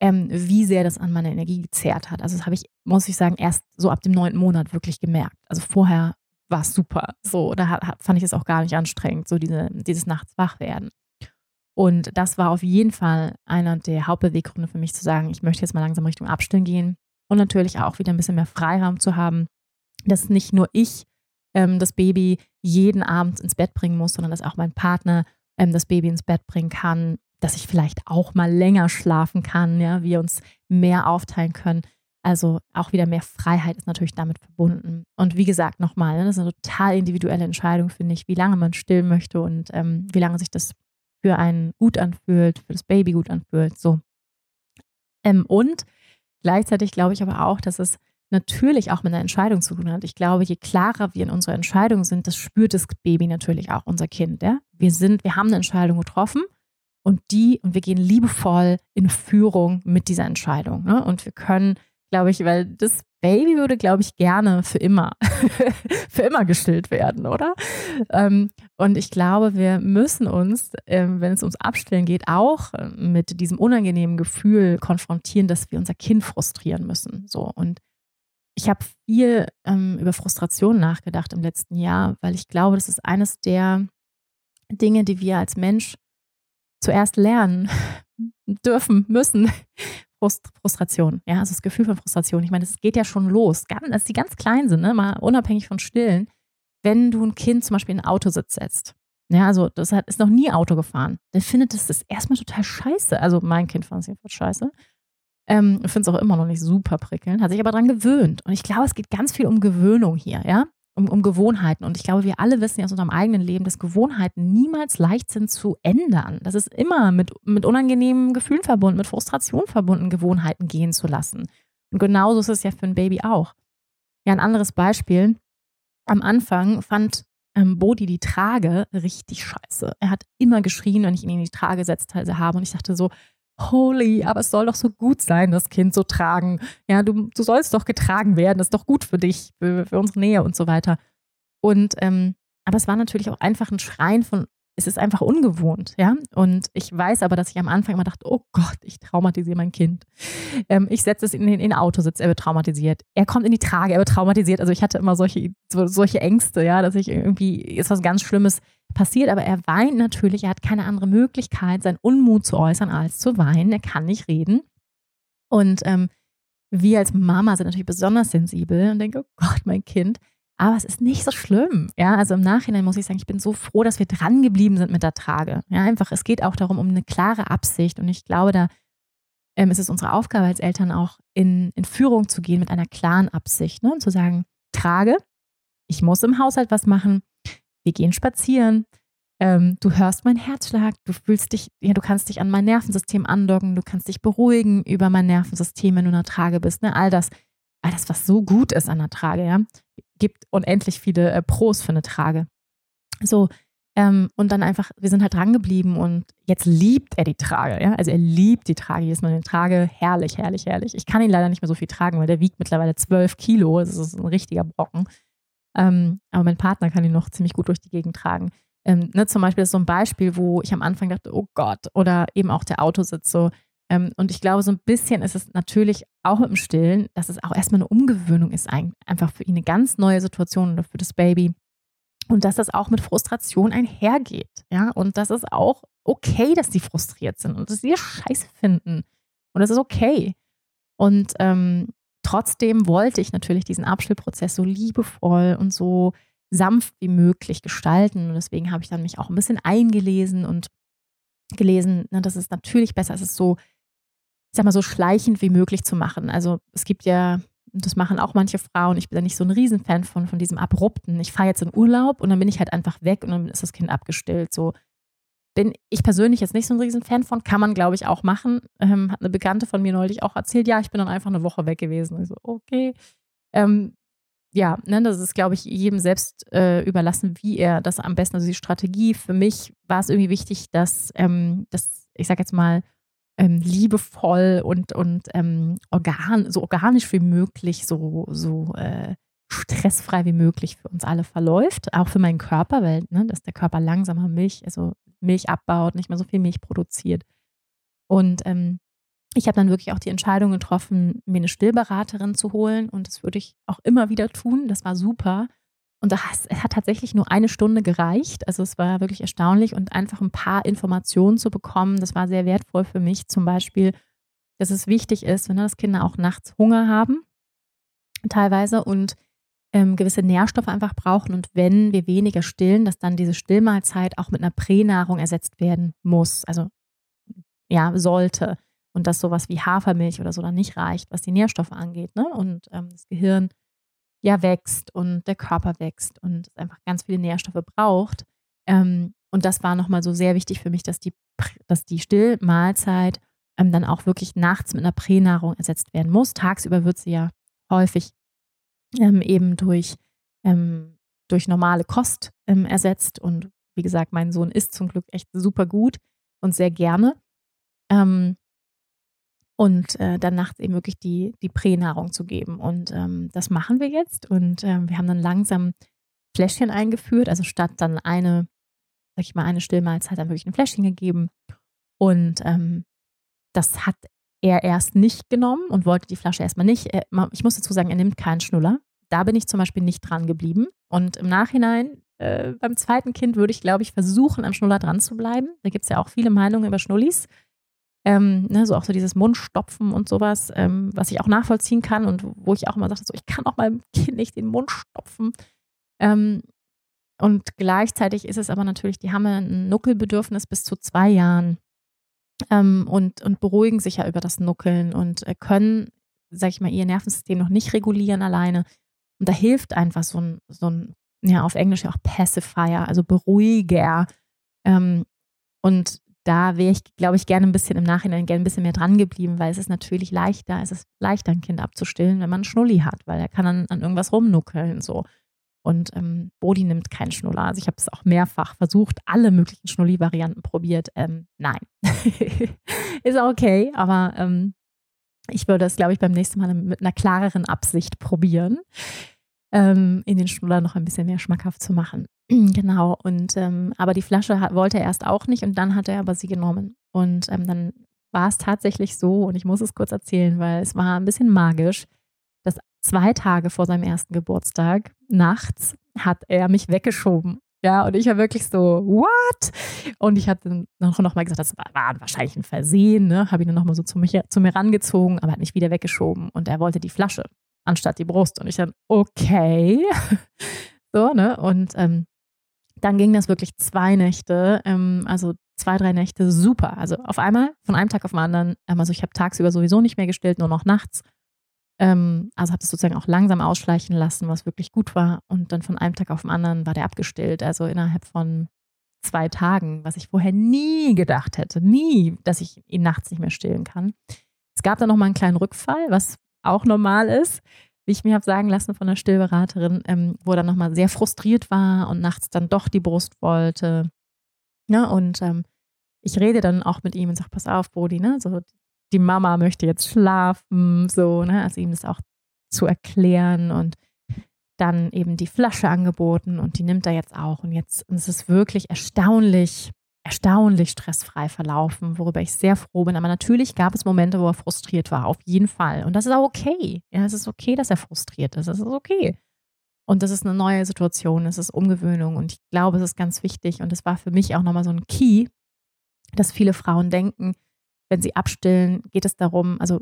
ähm, wie sehr das an meiner Energie gezerrt hat. Also das habe ich, muss ich sagen, erst so ab dem neunten Monat wirklich gemerkt. Also vorher war es super. So, da fand ich es auch gar nicht anstrengend, so diese, dieses Nachts wach werden. Und das war auf jeden Fall einer der Hauptbeweggründe für mich zu sagen, ich möchte jetzt mal langsam Richtung Abstillen gehen und natürlich auch wieder ein bisschen mehr Freiraum zu haben, dass nicht nur ich ähm, das Baby jeden Abend ins Bett bringen muss, sondern dass auch mein Partner ähm, das Baby ins Bett bringen kann, dass ich vielleicht auch mal länger schlafen kann, ja, wir uns mehr aufteilen können. Also auch wieder mehr Freiheit ist natürlich damit verbunden. Und wie gesagt, nochmal, ne, das ist eine total individuelle Entscheidung, finde ich, wie lange man stillen möchte und ähm, wie lange sich das für einen gut anfühlt, für das Baby gut anfühlt. So. Ähm, und gleichzeitig glaube ich aber auch, dass es natürlich auch mit einer Entscheidung zu tun hat. Ich glaube, je klarer wir in unserer Entscheidung sind, das spürt das Baby natürlich auch, unser Kind. Ja? Wir sind, wir haben eine Entscheidung getroffen und die, und wir gehen liebevoll in Führung mit dieser Entscheidung. Ne? Und wir können, glaube ich, weil das Baby würde, glaube ich, gerne für immer, für immer gestillt werden, oder? Ähm, und ich glaube, wir müssen uns, ähm, wenn es ums Abstillen geht, auch äh, mit diesem unangenehmen Gefühl konfrontieren, dass wir unser Kind frustrieren müssen. So und ich habe viel ähm, über Frustration nachgedacht im letzten Jahr, weil ich glaube, das ist eines der Dinge, die wir als Mensch zuerst lernen dürfen, müssen. Frust, Frustration, ja, also das Gefühl von Frustration. Ich meine, es geht ja schon los, ganz, dass die ganz klein sind, ne, mal unabhängig von Stillen. Wenn du ein Kind zum Beispiel in einen Autositz setzt, ja, also das hat, ist noch nie Auto gefahren, dann findet es das erstmal total scheiße. Also mein Kind fand es jedenfalls scheiße. Ähm, ich finde es auch immer noch nicht super prickelnd, hat sich aber daran gewöhnt. Und ich glaube, es geht ganz viel um Gewöhnung hier, ja um, um Gewohnheiten. Und ich glaube, wir alle wissen ja aus unserem eigenen Leben, dass Gewohnheiten niemals leicht sind zu ändern. Das ist immer mit, mit unangenehmen Gefühlen verbunden, mit Frustration verbunden, Gewohnheiten gehen zu lassen. Und genauso ist es ja für ein Baby auch. Ja, ein anderes Beispiel. Am Anfang fand ähm, Bodhi die Trage richtig scheiße. Er hat immer geschrien, wenn ich ihn in die Trage gesetzt habe. Und ich dachte so, holy, aber es soll doch so gut sein, das Kind zu tragen. Ja, du, du sollst doch getragen werden, das ist doch gut für dich, für, für unsere Nähe und so weiter. Und ähm, aber es war natürlich auch einfach ein Schreien von, es ist einfach ungewohnt, ja. Und ich weiß aber, dass ich am Anfang immer dachte, oh Gott, ich traumatisiere mein Kind. Ähm, ich setze es in den, in den Autositz, er wird traumatisiert. Er kommt in die Trage, er wird traumatisiert. Also ich hatte immer solche, so, solche Ängste, ja, dass ich irgendwie, ist was ganz Schlimmes passiert, aber er weint natürlich, er hat keine andere Möglichkeit, seinen Unmut zu äußern, als zu weinen. Er kann nicht reden. Und ähm, wir als Mama sind natürlich besonders sensibel und denken, oh Gott, mein Kind. Aber es ist nicht so schlimm. Ja, also im Nachhinein muss ich sagen, ich bin so froh, dass wir dran geblieben sind mit der Trage. Ja, einfach, es geht auch darum, um eine klare Absicht. Und ich glaube, da ähm, ist es unsere Aufgabe als Eltern auch in, in Führung zu gehen mit einer klaren Absicht. Ne? Und zu sagen, trage, ich muss im Haushalt was machen, wir gehen spazieren, ähm, du hörst meinen Herzschlag, du fühlst dich, ja, du kannst dich an mein Nervensystem andocken, du kannst dich beruhigen über mein Nervensystem, wenn du in der Trage bist. Ne? All das, all das, was so gut ist an der Trage, ja, gibt unendlich viele äh, Pros für eine Trage. So, ähm, und dann einfach, wir sind halt dran geblieben und jetzt liebt er die Trage, ja. Also er liebt die Trage, jedes Mal eine Trage, herrlich, herrlich, herrlich. Ich kann ihn leider nicht mehr so viel tragen, weil der wiegt mittlerweile zwölf Kilo, das ist ein richtiger Brocken. Ähm, aber mein Partner kann ihn noch ziemlich gut durch die Gegend tragen. Ähm, ne, zum Beispiel ist so ein Beispiel, wo ich am Anfang dachte, oh Gott, oder eben auch der Autositz so. Ähm, und ich glaube, so ein bisschen ist es natürlich auch dem Stillen, dass es auch erstmal eine Umgewöhnung ist, einfach für ihn eine ganz neue Situation oder für das Baby. Und dass das auch mit Frustration einhergeht. Ja, und das ist auch okay, dass die frustriert sind und dass sie Scheiße finden. Und das ist okay. Und ähm, Trotzdem wollte ich natürlich diesen Abschlussprozess so liebevoll und so sanft wie möglich gestalten. Und deswegen habe ich dann mich auch ein bisschen eingelesen und gelesen, ne, dass es natürlich besser ist, es so, ich sag mal, so schleichend wie möglich zu machen. Also es gibt ja, das machen auch manche Frauen, ich bin da nicht so ein Riesenfan von, von diesem Abrupten. Ich fahre jetzt in Urlaub und dann bin ich halt einfach weg und dann ist das Kind abgestillt. So, bin ich persönlich jetzt nicht so ein Riesenfan von. Kann man, glaube ich, auch machen. Ähm, hat eine Bekannte von mir neulich auch erzählt, ja, ich bin dann einfach eine Woche weg gewesen. Ich so, okay. Ähm, ja, ne, das ist, glaube ich, jedem selbst äh, überlassen, wie er das am besten, also die Strategie. Für mich war es irgendwie wichtig, dass, ähm, dass ich sage jetzt mal, ähm, liebevoll und, und ähm, organ, so organisch wie möglich, so, so äh, stressfrei wie möglich für uns alle verläuft, auch für meinen Körper, weil ne, dass der Körper langsamer Milch, also Milch abbaut, nicht mehr so viel Milch produziert. Und ähm, ich habe dann wirklich auch die Entscheidung getroffen, mir eine Stillberaterin zu holen und das würde ich auch immer wieder tun. Das war super. Und das, es hat tatsächlich nur eine Stunde gereicht. Also es war wirklich erstaunlich und einfach ein paar Informationen zu bekommen, das war sehr wertvoll für mich. Zum Beispiel, dass es wichtig ist, wenn das Kinder auch nachts Hunger haben, teilweise und ähm, gewisse Nährstoffe einfach brauchen und wenn wir weniger stillen, dass dann diese Stillmahlzeit auch mit einer Pränahrung ersetzt werden muss. Also ja, sollte. Und dass sowas wie Hafermilch oder so dann nicht reicht, was die Nährstoffe angeht. Ne? Und ähm, das Gehirn ja wächst und der Körper wächst und es einfach ganz viele Nährstoffe braucht. Ähm, und das war nochmal so sehr wichtig für mich, dass die, dass die Stillmahlzeit ähm, dann auch wirklich nachts mit einer Pränahrung ersetzt werden muss. Tagsüber wird sie ja häufig ähm, eben durch, ähm, durch normale Kost ähm, ersetzt. Und wie gesagt, mein Sohn isst zum Glück echt super gut und sehr gerne. Ähm, und äh, dann nachts eben wirklich die, die Pränahrung zu geben. Und ähm, das machen wir jetzt. Und ähm, wir haben dann langsam Fläschchen eingeführt. Also statt dann eine, sag ich mal, eine Stillmahlzeit dann wirklich ein Fläschchen gegeben. Und das hat er erst nicht genommen und wollte die Flasche erstmal nicht. Ich muss dazu sagen, er nimmt keinen Schnuller. Da bin ich zum Beispiel nicht dran geblieben. Und im Nachhinein, äh, beim zweiten Kind, würde ich, glaube ich, versuchen, am Schnuller dran zu bleiben. Da gibt es ja auch viele Meinungen über Schnullis. Ähm, ne, so auch so dieses Mundstopfen und sowas, ähm, was ich auch nachvollziehen kann und wo ich auch immer sage, so, ich kann auch meinem Kind nicht den Mund stopfen. Ähm, und gleichzeitig ist es aber natürlich, die haben ein Nuckelbedürfnis bis zu zwei Jahren ähm, und, und beruhigen sich ja über das Nuckeln und äh, können, sag ich mal, ihr Nervensystem noch nicht regulieren alleine. Und da hilft einfach so ein, so ein ja, auf Englisch ja auch Pacifier, also Beruhiger. Ähm, und da wäre ich, glaube ich, gerne ein bisschen im Nachhinein gerne ein bisschen mehr dran geblieben, weil es ist natürlich leichter, es ist leichter, ein Kind abzustillen, wenn man einen Schnulli hat, weil er kann dann an irgendwas rumnuckeln so. Und ähm, Bodi nimmt keinen Schnuller. Also ich habe es auch mehrfach versucht, alle möglichen Schnulli-Varianten probiert. Ähm, nein. ist okay, aber ähm, ich würde es, glaube ich, beim nächsten Mal mit einer klareren Absicht probieren, ähm, in den Schnuller noch ein bisschen mehr schmackhaft zu machen. genau. Und ähm, aber die Flasche hat, wollte er erst auch nicht und dann hat er aber sie genommen. Und ähm, dann war es tatsächlich so, und ich muss es kurz erzählen, weil es war ein bisschen magisch zwei Tage vor seinem ersten Geburtstag, nachts, hat er mich weggeschoben. Ja, und ich war wirklich so, what? Und ich hatte noch, noch mal gesagt, das war, war wahrscheinlich ein Versehen, ne? Habe ihn dann noch mal so zu, mich, zu mir rangezogen, aber hat mich wieder weggeschoben. Und er wollte die Flasche anstatt die Brust. Und ich dann, okay. so, ne? Und ähm, dann ging das wirklich zwei Nächte, ähm, also zwei, drei Nächte super. Also auf einmal, von einem Tag auf den anderen, ähm, also ich habe tagsüber sowieso nicht mehr gestillt, nur noch nachts. Ähm, also habe es sozusagen auch langsam ausschleichen lassen, was wirklich gut war. Und dann von einem Tag auf den anderen war der abgestillt. Also innerhalb von zwei Tagen, was ich vorher nie gedacht hätte. Nie, dass ich ihn nachts nicht mehr stillen kann. Es gab dann nochmal einen kleinen Rückfall, was auch normal ist. Wie ich mir habe sagen lassen von der Stillberaterin, ähm, wo er dann nochmal sehr frustriert war und nachts dann doch die Brust wollte. Ja, und ähm, ich rede dann auch mit ihm und sage, pass auf, Brody, ne? So, die Mama möchte jetzt schlafen, so, ne? Also ihm das auch zu erklären und dann eben die Flasche angeboten und die nimmt er jetzt auch. Und jetzt und es ist wirklich erstaunlich, erstaunlich stressfrei verlaufen, worüber ich sehr froh bin. Aber natürlich gab es Momente, wo er frustriert war, auf jeden Fall. Und das ist auch okay. Ja, es ist okay, dass er frustriert ist. Das ist okay. Und das ist eine neue Situation, es ist Umgewöhnung. Und ich glaube, es ist ganz wichtig. Und es war für mich auch nochmal so ein Key, dass viele Frauen denken, wenn sie abstillen, geht es darum, also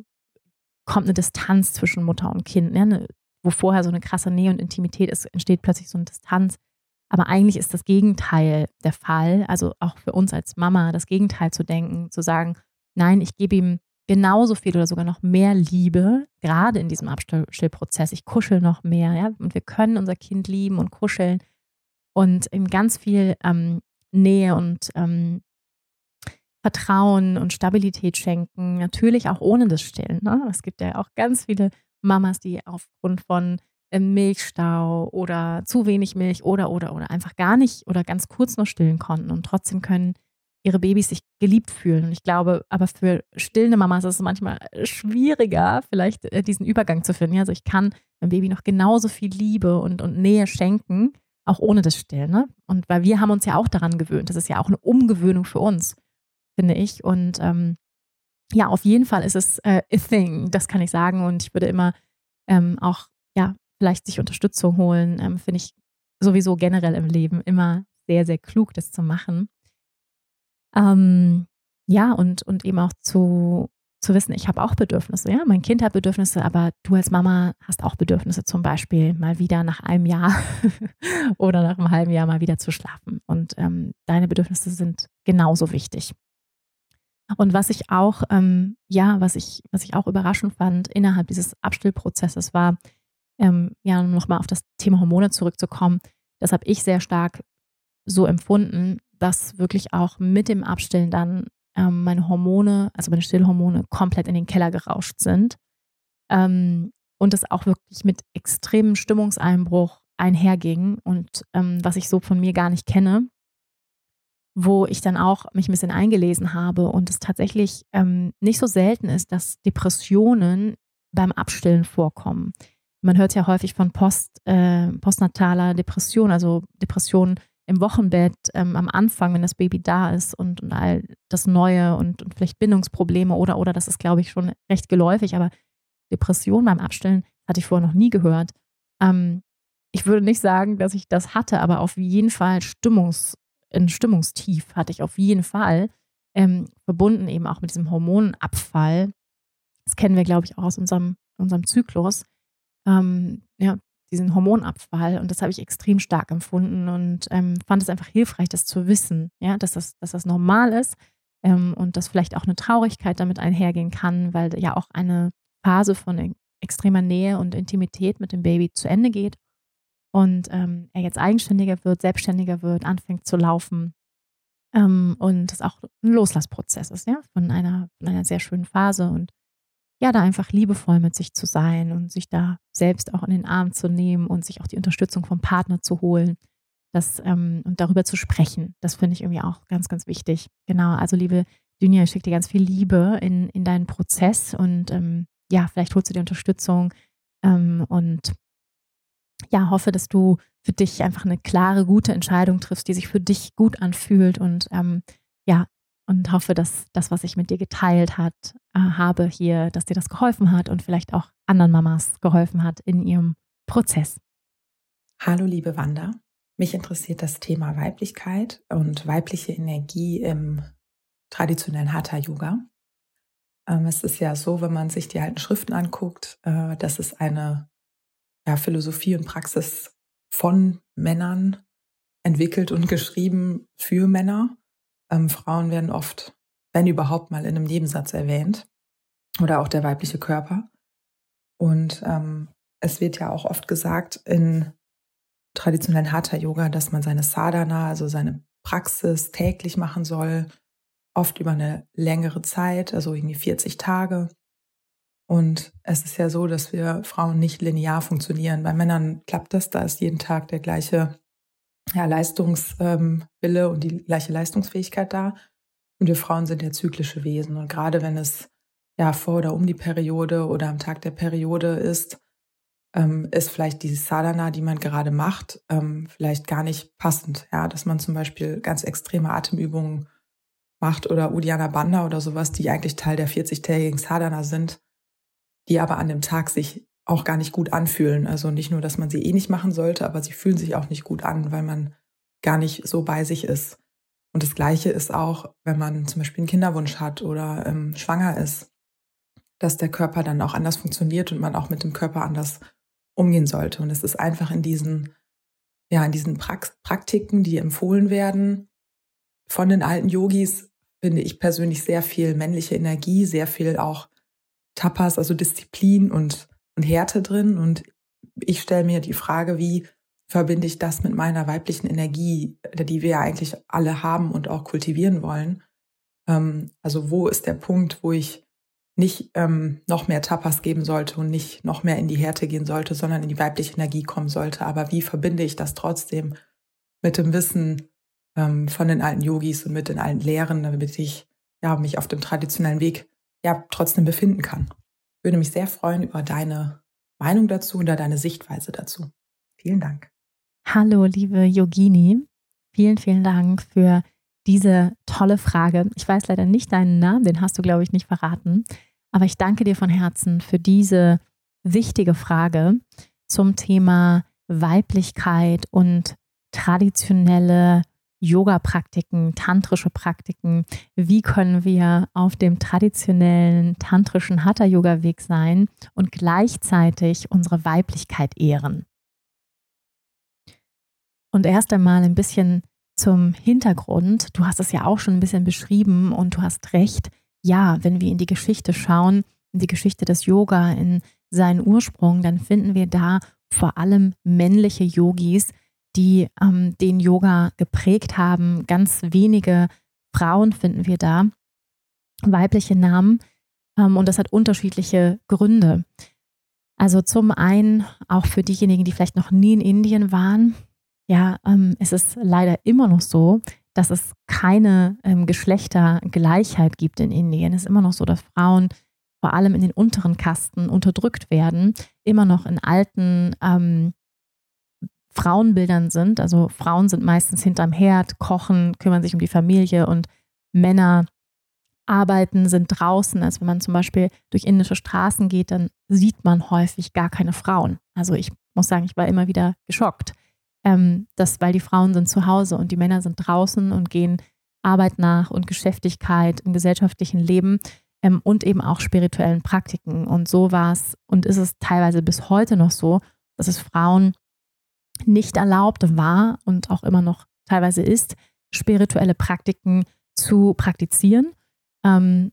kommt eine Distanz zwischen Mutter und Kind, ne wo vorher so eine krasse Nähe und Intimität ist, entsteht plötzlich so eine Distanz. Aber eigentlich ist das Gegenteil der Fall, also auch für uns als Mama, das Gegenteil zu denken, zu sagen, nein, ich gebe ihm genauso viel oder sogar noch mehr Liebe, gerade in diesem Abstillprozess. Ich kuschel noch mehr, ja, und wir können unser Kind lieben und kuscheln und ihm ganz viel ähm, Nähe und ähm, Vertrauen und Stabilität schenken. Natürlich auch ohne das Stillen. Ne? Es gibt ja auch ganz viele Mamas, die aufgrund von Milchstau oder zu wenig Milch oder oder oder einfach gar nicht oder ganz kurz nur stillen konnten und trotzdem können ihre Babys sich geliebt fühlen. Und ich glaube, aber für stillende Mamas ist es manchmal schwieriger, vielleicht äh, diesen Übergang zu finden. Also ich kann meinem Baby noch genauso viel Liebe und, und Nähe schenken, auch ohne das Stillen. Ne? Und weil wir haben uns ja auch daran gewöhnt. Das ist ja auch eine Umgewöhnung für uns finde ich. Und ähm, ja, auf jeden Fall ist es äh, a thing, das kann ich sagen. Und ich würde immer ähm, auch, vielleicht sich Unterstützung holen, ähm, finde ich sowieso generell im Leben immer sehr, sehr klug, das zu machen. Ähm, ja, und, und eben auch zu, zu wissen, ich habe auch Bedürfnisse. Ja, mein Kind hat Bedürfnisse, aber du als Mama hast auch Bedürfnisse, zum Beispiel mal wieder nach einem Jahr oder nach einem halben Jahr mal wieder zu schlafen. Und ähm, deine Bedürfnisse sind genauso wichtig. Und was ich auch, ähm, ja, was ich, was ich auch überraschend fand innerhalb dieses Abstillprozesses war, ähm, ja, um nochmal auf das Thema Hormone zurückzukommen, das habe ich sehr stark so empfunden, dass wirklich auch mit dem Abstillen dann ähm, meine Hormone, also meine Stillhormone, komplett in den Keller gerauscht sind. Ähm, und es auch wirklich mit extremem Stimmungseinbruch einherging und ähm, was ich so von mir gar nicht kenne wo ich dann auch mich ein bisschen eingelesen habe und es tatsächlich ähm, nicht so selten ist, dass Depressionen beim Abstillen vorkommen. Man hört ja häufig von Post, äh, postnataler Depression, also Depressionen im Wochenbett ähm, am Anfang, wenn das Baby da ist und, und all das Neue und, und vielleicht Bindungsprobleme oder, oder das ist, glaube ich, schon recht geläufig, aber Depression beim Abstillen hatte ich vorher noch nie gehört. Ähm, ich würde nicht sagen, dass ich das hatte, aber auf jeden Fall Stimmungs, ein Stimmungstief hatte ich auf jeden Fall. Ähm, verbunden eben auch mit diesem Hormonabfall. Das kennen wir, glaube ich, auch aus unserem, unserem Zyklus. Ähm, ja, diesen Hormonabfall. Und das habe ich extrem stark empfunden und ähm, fand es einfach hilfreich, das zu wissen, ja, dass das, dass das normal ist ähm, und dass vielleicht auch eine Traurigkeit damit einhergehen kann, weil ja auch eine Phase von extremer Nähe und Intimität mit dem Baby zu Ende geht und ähm, er jetzt eigenständiger wird, selbstständiger wird, anfängt zu laufen ähm, und es auch ein Loslassprozess ist, ja, von einer, von einer sehr schönen Phase und ja, da einfach liebevoll mit sich zu sein und sich da selbst auch in den Arm zu nehmen und sich auch die Unterstützung vom Partner zu holen. Das, ähm, und darüber zu sprechen, das finde ich irgendwie auch ganz, ganz wichtig. Genau, also liebe Dunja, ich schicke dir ganz viel Liebe in, in deinen Prozess und ähm, ja, vielleicht holst du dir Unterstützung ähm, und ja, hoffe, dass du für dich einfach eine klare, gute Entscheidung triffst, die sich für dich gut anfühlt und ähm, und hoffe, dass das, was ich mit dir geteilt hat, äh, habe hier, dass dir das geholfen hat und vielleicht auch anderen Mamas geholfen hat in ihrem Prozess. Hallo, liebe Wanda. Mich interessiert das Thema Weiblichkeit und weibliche Energie im traditionellen Hatha Yoga. Ähm, es ist ja so, wenn man sich die alten Schriften anguckt, äh, dass es eine ja, Philosophie und Praxis von Männern entwickelt und geschrieben für Männer. Ähm, Frauen werden oft, wenn überhaupt mal in einem Nebensatz erwähnt oder auch der weibliche Körper. Und ähm, es wird ja auch oft gesagt in traditionellen Hatha-Yoga, dass man seine Sadhana, also seine Praxis täglich machen soll, oft über eine längere Zeit, also irgendwie 40 Tage. Und es ist ja so, dass wir Frauen nicht linear funktionieren. Bei Männern klappt das, da ist jeden Tag der gleiche ja, Leistungswille ähm, und die gleiche Leistungsfähigkeit da. Und wir Frauen sind ja zyklische Wesen. Und gerade wenn es ja vor oder um die Periode oder am Tag der Periode ist, ähm, ist vielleicht diese Sadhana, die man gerade macht, ähm, vielleicht gar nicht passend. Ja, dass man zum Beispiel ganz extreme Atemübungen macht oder Udiana Banda oder sowas, die eigentlich Teil der 40-tägigen Sadhana sind, die aber an dem Tag sich auch gar nicht gut anfühlen. Also nicht nur, dass man sie eh nicht machen sollte, aber sie fühlen sich auch nicht gut an, weil man gar nicht so bei sich ist. Und das Gleiche ist auch, wenn man zum Beispiel einen Kinderwunsch hat oder ähm, schwanger ist, dass der Körper dann auch anders funktioniert und man auch mit dem Körper anders umgehen sollte. Und es ist einfach in diesen, ja, in diesen Praktiken, die empfohlen werden von den alten Yogis, finde ich persönlich sehr viel männliche Energie, sehr viel auch Tapas, also Disziplin und und Härte drin. Und ich stelle mir die Frage, wie verbinde ich das mit meiner weiblichen Energie, die wir ja eigentlich alle haben und auch kultivieren wollen. Ähm, also wo ist der Punkt, wo ich nicht ähm, noch mehr Tapas geben sollte und nicht noch mehr in die Härte gehen sollte, sondern in die weibliche Energie kommen sollte. Aber wie verbinde ich das trotzdem mit dem Wissen ähm, von den alten Yogis und mit den alten Lehren, damit ich ja mich auf dem traditionellen Weg ja trotzdem befinden kann? Würde mich sehr freuen über deine Meinung dazu oder deine Sichtweise dazu. Vielen Dank. Hallo, liebe Yogini. Vielen, vielen Dank für diese tolle Frage. Ich weiß leider nicht deinen Namen, den hast du, glaube ich, nicht verraten. Aber ich danke dir von Herzen für diese wichtige Frage zum Thema Weiblichkeit und traditionelle Yoga-Praktiken, tantrische Praktiken. Wie können wir auf dem traditionellen tantrischen Hatha-Yoga-Weg sein und gleichzeitig unsere Weiblichkeit ehren? Und erst einmal ein bisschen zum Hintergrund. Du hast es ja auch schon ein bisschen beschrieben und du hast recht. Ja, wenn wir in die Geschichte schauen, in die Geschichte des Yoga, in seinen Ursprung, dann finden wir da vor allem männliche Yogis, die ähm, den Yoga geprägt haben. Ganz wenige Frauen finden wir da, weibliche Namen. Ähm, und das hat unterschiedliche Gründe. Also zum einen auch für diejenigen, die vielleicht noch nie in Indien waren. Ja, ähm, es ist leider immer noch so, dass es keine ähm, Geschlechtergleichheit gibt in Indien. Es ist immer noch so, dass Frauen vor allem in den unteren Kasten unterdrückt werden, immer noch in alten ähm, Frauenbildern sind. Also Frauen sind meistens hinterm Herd, kochen, kümmern sich um die Familie und Männer arbeiten, sind draußen. Also wenn man zum Beispiel durch indische Straßen geht, dann sieht man häufig gar keine Frauen. Also ich muss sagen, ich war immer wieder geschockt, ähm, dass, weil die Frauen sind zu Hause und die Männer sind draußen und gehen Arbeit nach und Geschäftigkeit im gesellschaftlichen Leben ähm, und eben auch spirituellen Praktiken. Und so war es und ist es teilweise bis heute noch so, dass es Frauen nicht erlaubt war und auch immer noch teilweise ist, spirituelle Praktiken zu praktizieren ähm,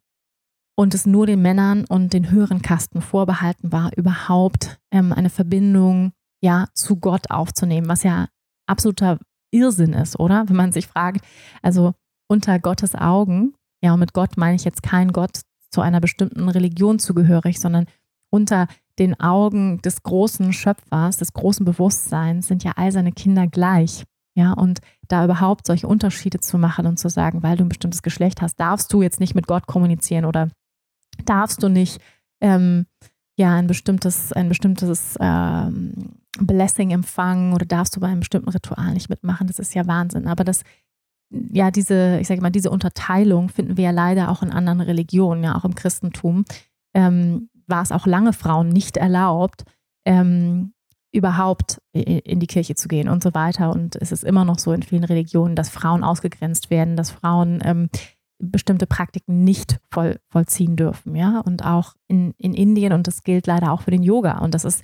und es nur den Männern und den höheren Kasten vorbehalten war, überhaupt ähm, eine Verbindung ja zu Gott aufzunehmen, was ja absoluter Irrsinn ist, oder? Wenn man sich fragt, also unter Gottes Augen, ja, und mit Gott meine ich jetzt kein Gott zu einer bestimmten Religion zugehörig, sondern unter den Augen des großen Schöpfers, des großen Bewusstseins sind ja all seine Kinder gleich. Ja, und da überhaupt solche Unterschiede zu machen und zu sagen, weil du ein bestimmtes Geschlecht hast, darfst du jetzt nicht mit Gott kommunizieren oder darfst du nicht ähm, ja ein bestimmtes, ein bestimmtes ähm, Blessing empfangen oder darfst du bei einem bestimmten Ritual nicht mitmachen. Das ist ja Wahnsinn. Aber das, ja, diese, ich sage mal, diese Unterteilung finden wir ja leider auch in anderen Religionen, ja, auch im Christentum. Ähm, war es auch lange Frauen nicht erlaubt, ähm, überhaupt in die Kirche zu gehen und so weiter. Und es ist immer noch so in vielen Religionen, dass Frauen ausgegrenzt werden, dass Frauen ähm, bestimmte Praktiken nicht voll, vollziehen dürfen. Ja? Und auch in, in Indien, und das gilt leider auch für den Yoga. Und das ist,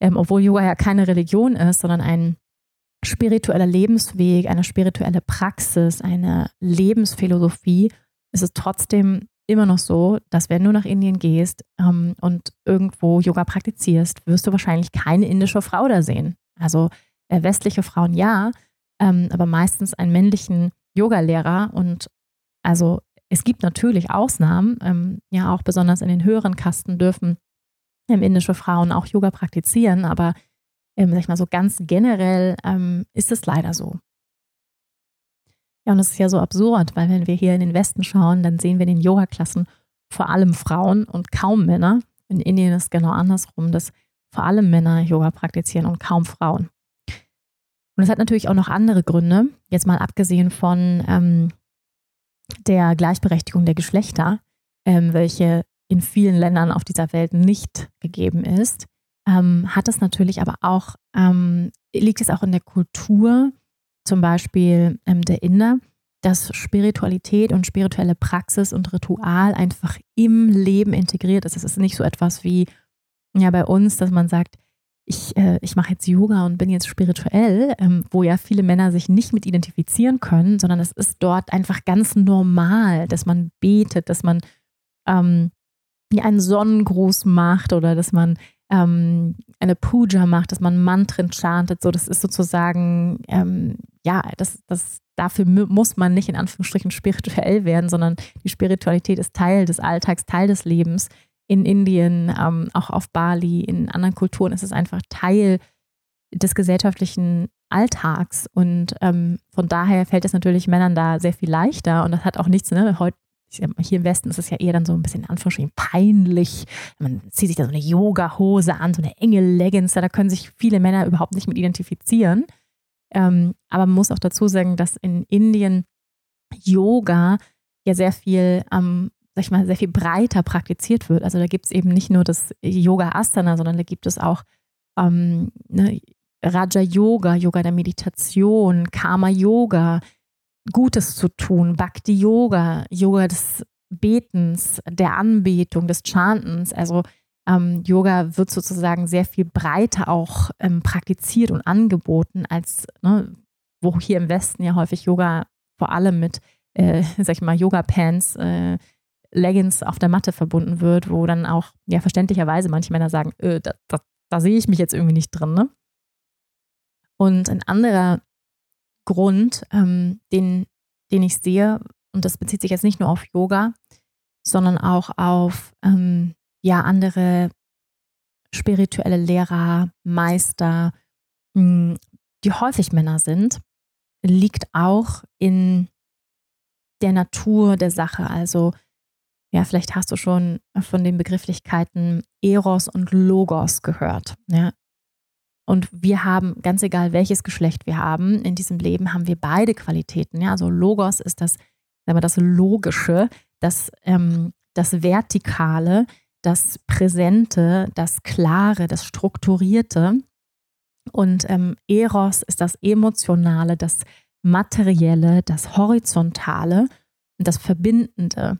ähm, obwohl Yoga ja keine Religion ist, sondern ein spiritueller Lebensweg, eine spirituelle Praxis, eine Lebensphilosophie, ist es trotzdem immer noch so, dass wenn du nach Indien gehst ähm, und irgendwo Yoga praktizierst, wirst du wahrscheinlich keine indische Frau da sehen. Also äh, westliche Frauen ja, ähm, aber meistens einen männlichen Yogalehrer. Und also es gibt natürlich Ausnahmen, ähm, ja auch besonders in den höheren Kasten dürfen ähm, indische Frauen auch Yoga praktizieren, aber ähm, sag ich mal so ganz generell ähm, ist es leider so. Ja, und das ist ja so absurd, weil wenn wir hier in den Westen schauen, dann sehen wir in den Yoga-Klassen vor allem Frauen und kaum Männer. In Indien ist es genau andersrum, dass vor allem Männer Yoga praktizieren und kaum Frauen. Und es hat natürlich auch noch andere Gründe, jetzt mal abgesehen von ähm, der Gleichberechtigung der Geschlechter, ähm, welche in vielen Ländern auf dieser Welt nicht gegeben ist, ähm, hat es natürlich aber auch, ähm, liegt es auch in der Kultur zum Beispiel ähm, der Inder, dass Spiritualität und spirituelle Praxis und Ritual einfach im Leben integriert ist. Es ist nicht so etwas wie ja bei uns, dass man sagt, ich, äh, ich mache jetzt Yoga und bin jetzt spirituell, ähm, wo ja viele Männer sich nicht mit identifizieren können, sondern es ist dort einfach ganz normal, dass man betet, dass man ähm, einen Sonnengruß macht oder dass man ähm, eine Puja macht, dass man Mantren chantet. So, das ist sozusagen, ähm, ja, das, das, dafür muss man nicht in Anführungsstrichen spirituell werden, sondern die Spiritualität ist Teil des Alltags, Teil des Lebens. In Indien, ähm, auch auf Bali, in anderen Kulturen ist es einfach Teil des gesellschaftlichen Alltags. Und ähm, von daher fällt es natürlich Männern da sehr viel leichter. Und das hat auch nichts, ne, heute hier im Westen ist es ja eher dann so ein bisschen in Anführungsstrichen peinlich. Man zieht sich da so eine Yoga-Hose an, so eine enge Leggings, da können sich viele Männer überhaupt nicht mit identifizieren. Ähm, aber man muss auch dazu sagen, dass in Indien Yoga ja sehr viel, ähm, sag ich mal, sehr viel breiter praktiziert wird. Also da gibt es eben nicht nur das Yoga Asana, sondern da gibt es auch ähm, ne, Raja Yoga, Yoga der Meditation, Karma Yoga, Gutes zu tun, Bhakti Yoga, Yoga des Betens, der Anbetung, des Chantens. Also ähm, Yoga wird sozusagen sehr viel breiter auch ähm, praktiziert und angeboten, als ne, wo hier im Westen ja häufig Yoga vor allem mit, äh, sag ich mal, Yoga-Pants, äh, Leggings auf der Matte verbunden wird, wo dann auch ja verständlicherweise manche Männer sagen, äh, da, da, da sehe ich mich jetzt irgendwie nicht drin. Ne? Und ein anderer Grund, ähm, den, den ich sehe, und das bezieht sich jetzt nicht nur auf Yoga, sondern auch auf ähm, ja, andere spirituelle Lehrer, Meister, mh, hm, die häufig Männer sind, liegt auch in der Natur der Sache. Also, ja, vielleicht hast du schon von den Begrifflichkeiten Eros und Logos gehört. Ja? Und wir haben, ganz egal welches Geschlecht wir haben, in diesem Leben haben wir beide Qualitäten. Ja? Also Logos ist das, sagen wir, das Logische, das, ähm, das Vertikale, das Präsente, das Klare, das Strukturierte. Und ähm, Eros ist das Emotionale, das Materielle, das Horizontale und das Verbindende.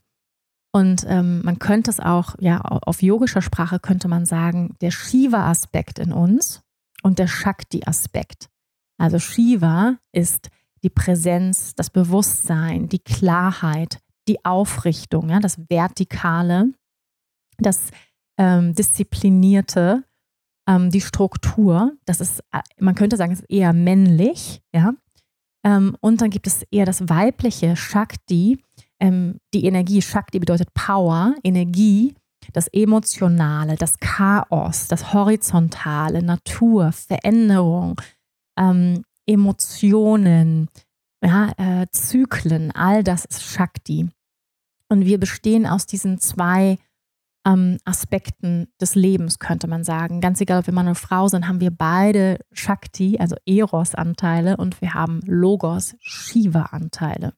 Und ähm, man könnte es auch, ja, auf yogischer Sprache könnte man sagen, der Shiva-Aspekt in uns und der Shakti-Aspekt. Also Shiva ist die Präsenz, das Bewusstsein, die Klarheit, die Aufrichtung, ja, das Vertikale, das ähm, Disziplinierte, ähm, die Struktur. Das ist, äh, man könnte sagen, es ist eher männlich, ja. Ähm, und dann gibt es eher das weibliche Shakti, ähm, die Energie. Shakti bedeutet Power, Energie, das Emotionale, das Chaos, das Horizontale, Natur, Veränderung, ähm, Emotionen, ja, äh, Zyklen, all das ist Shakti. Und wir bestehen aus diesen zwei ähm, Aspekten des Lebens, könnte man sagen. Ganz egal, ob wir Mann oder Frau sind, haben wir beide Shakti, also Eros-Anteile und wir haben Logos, Shiva-Anteile.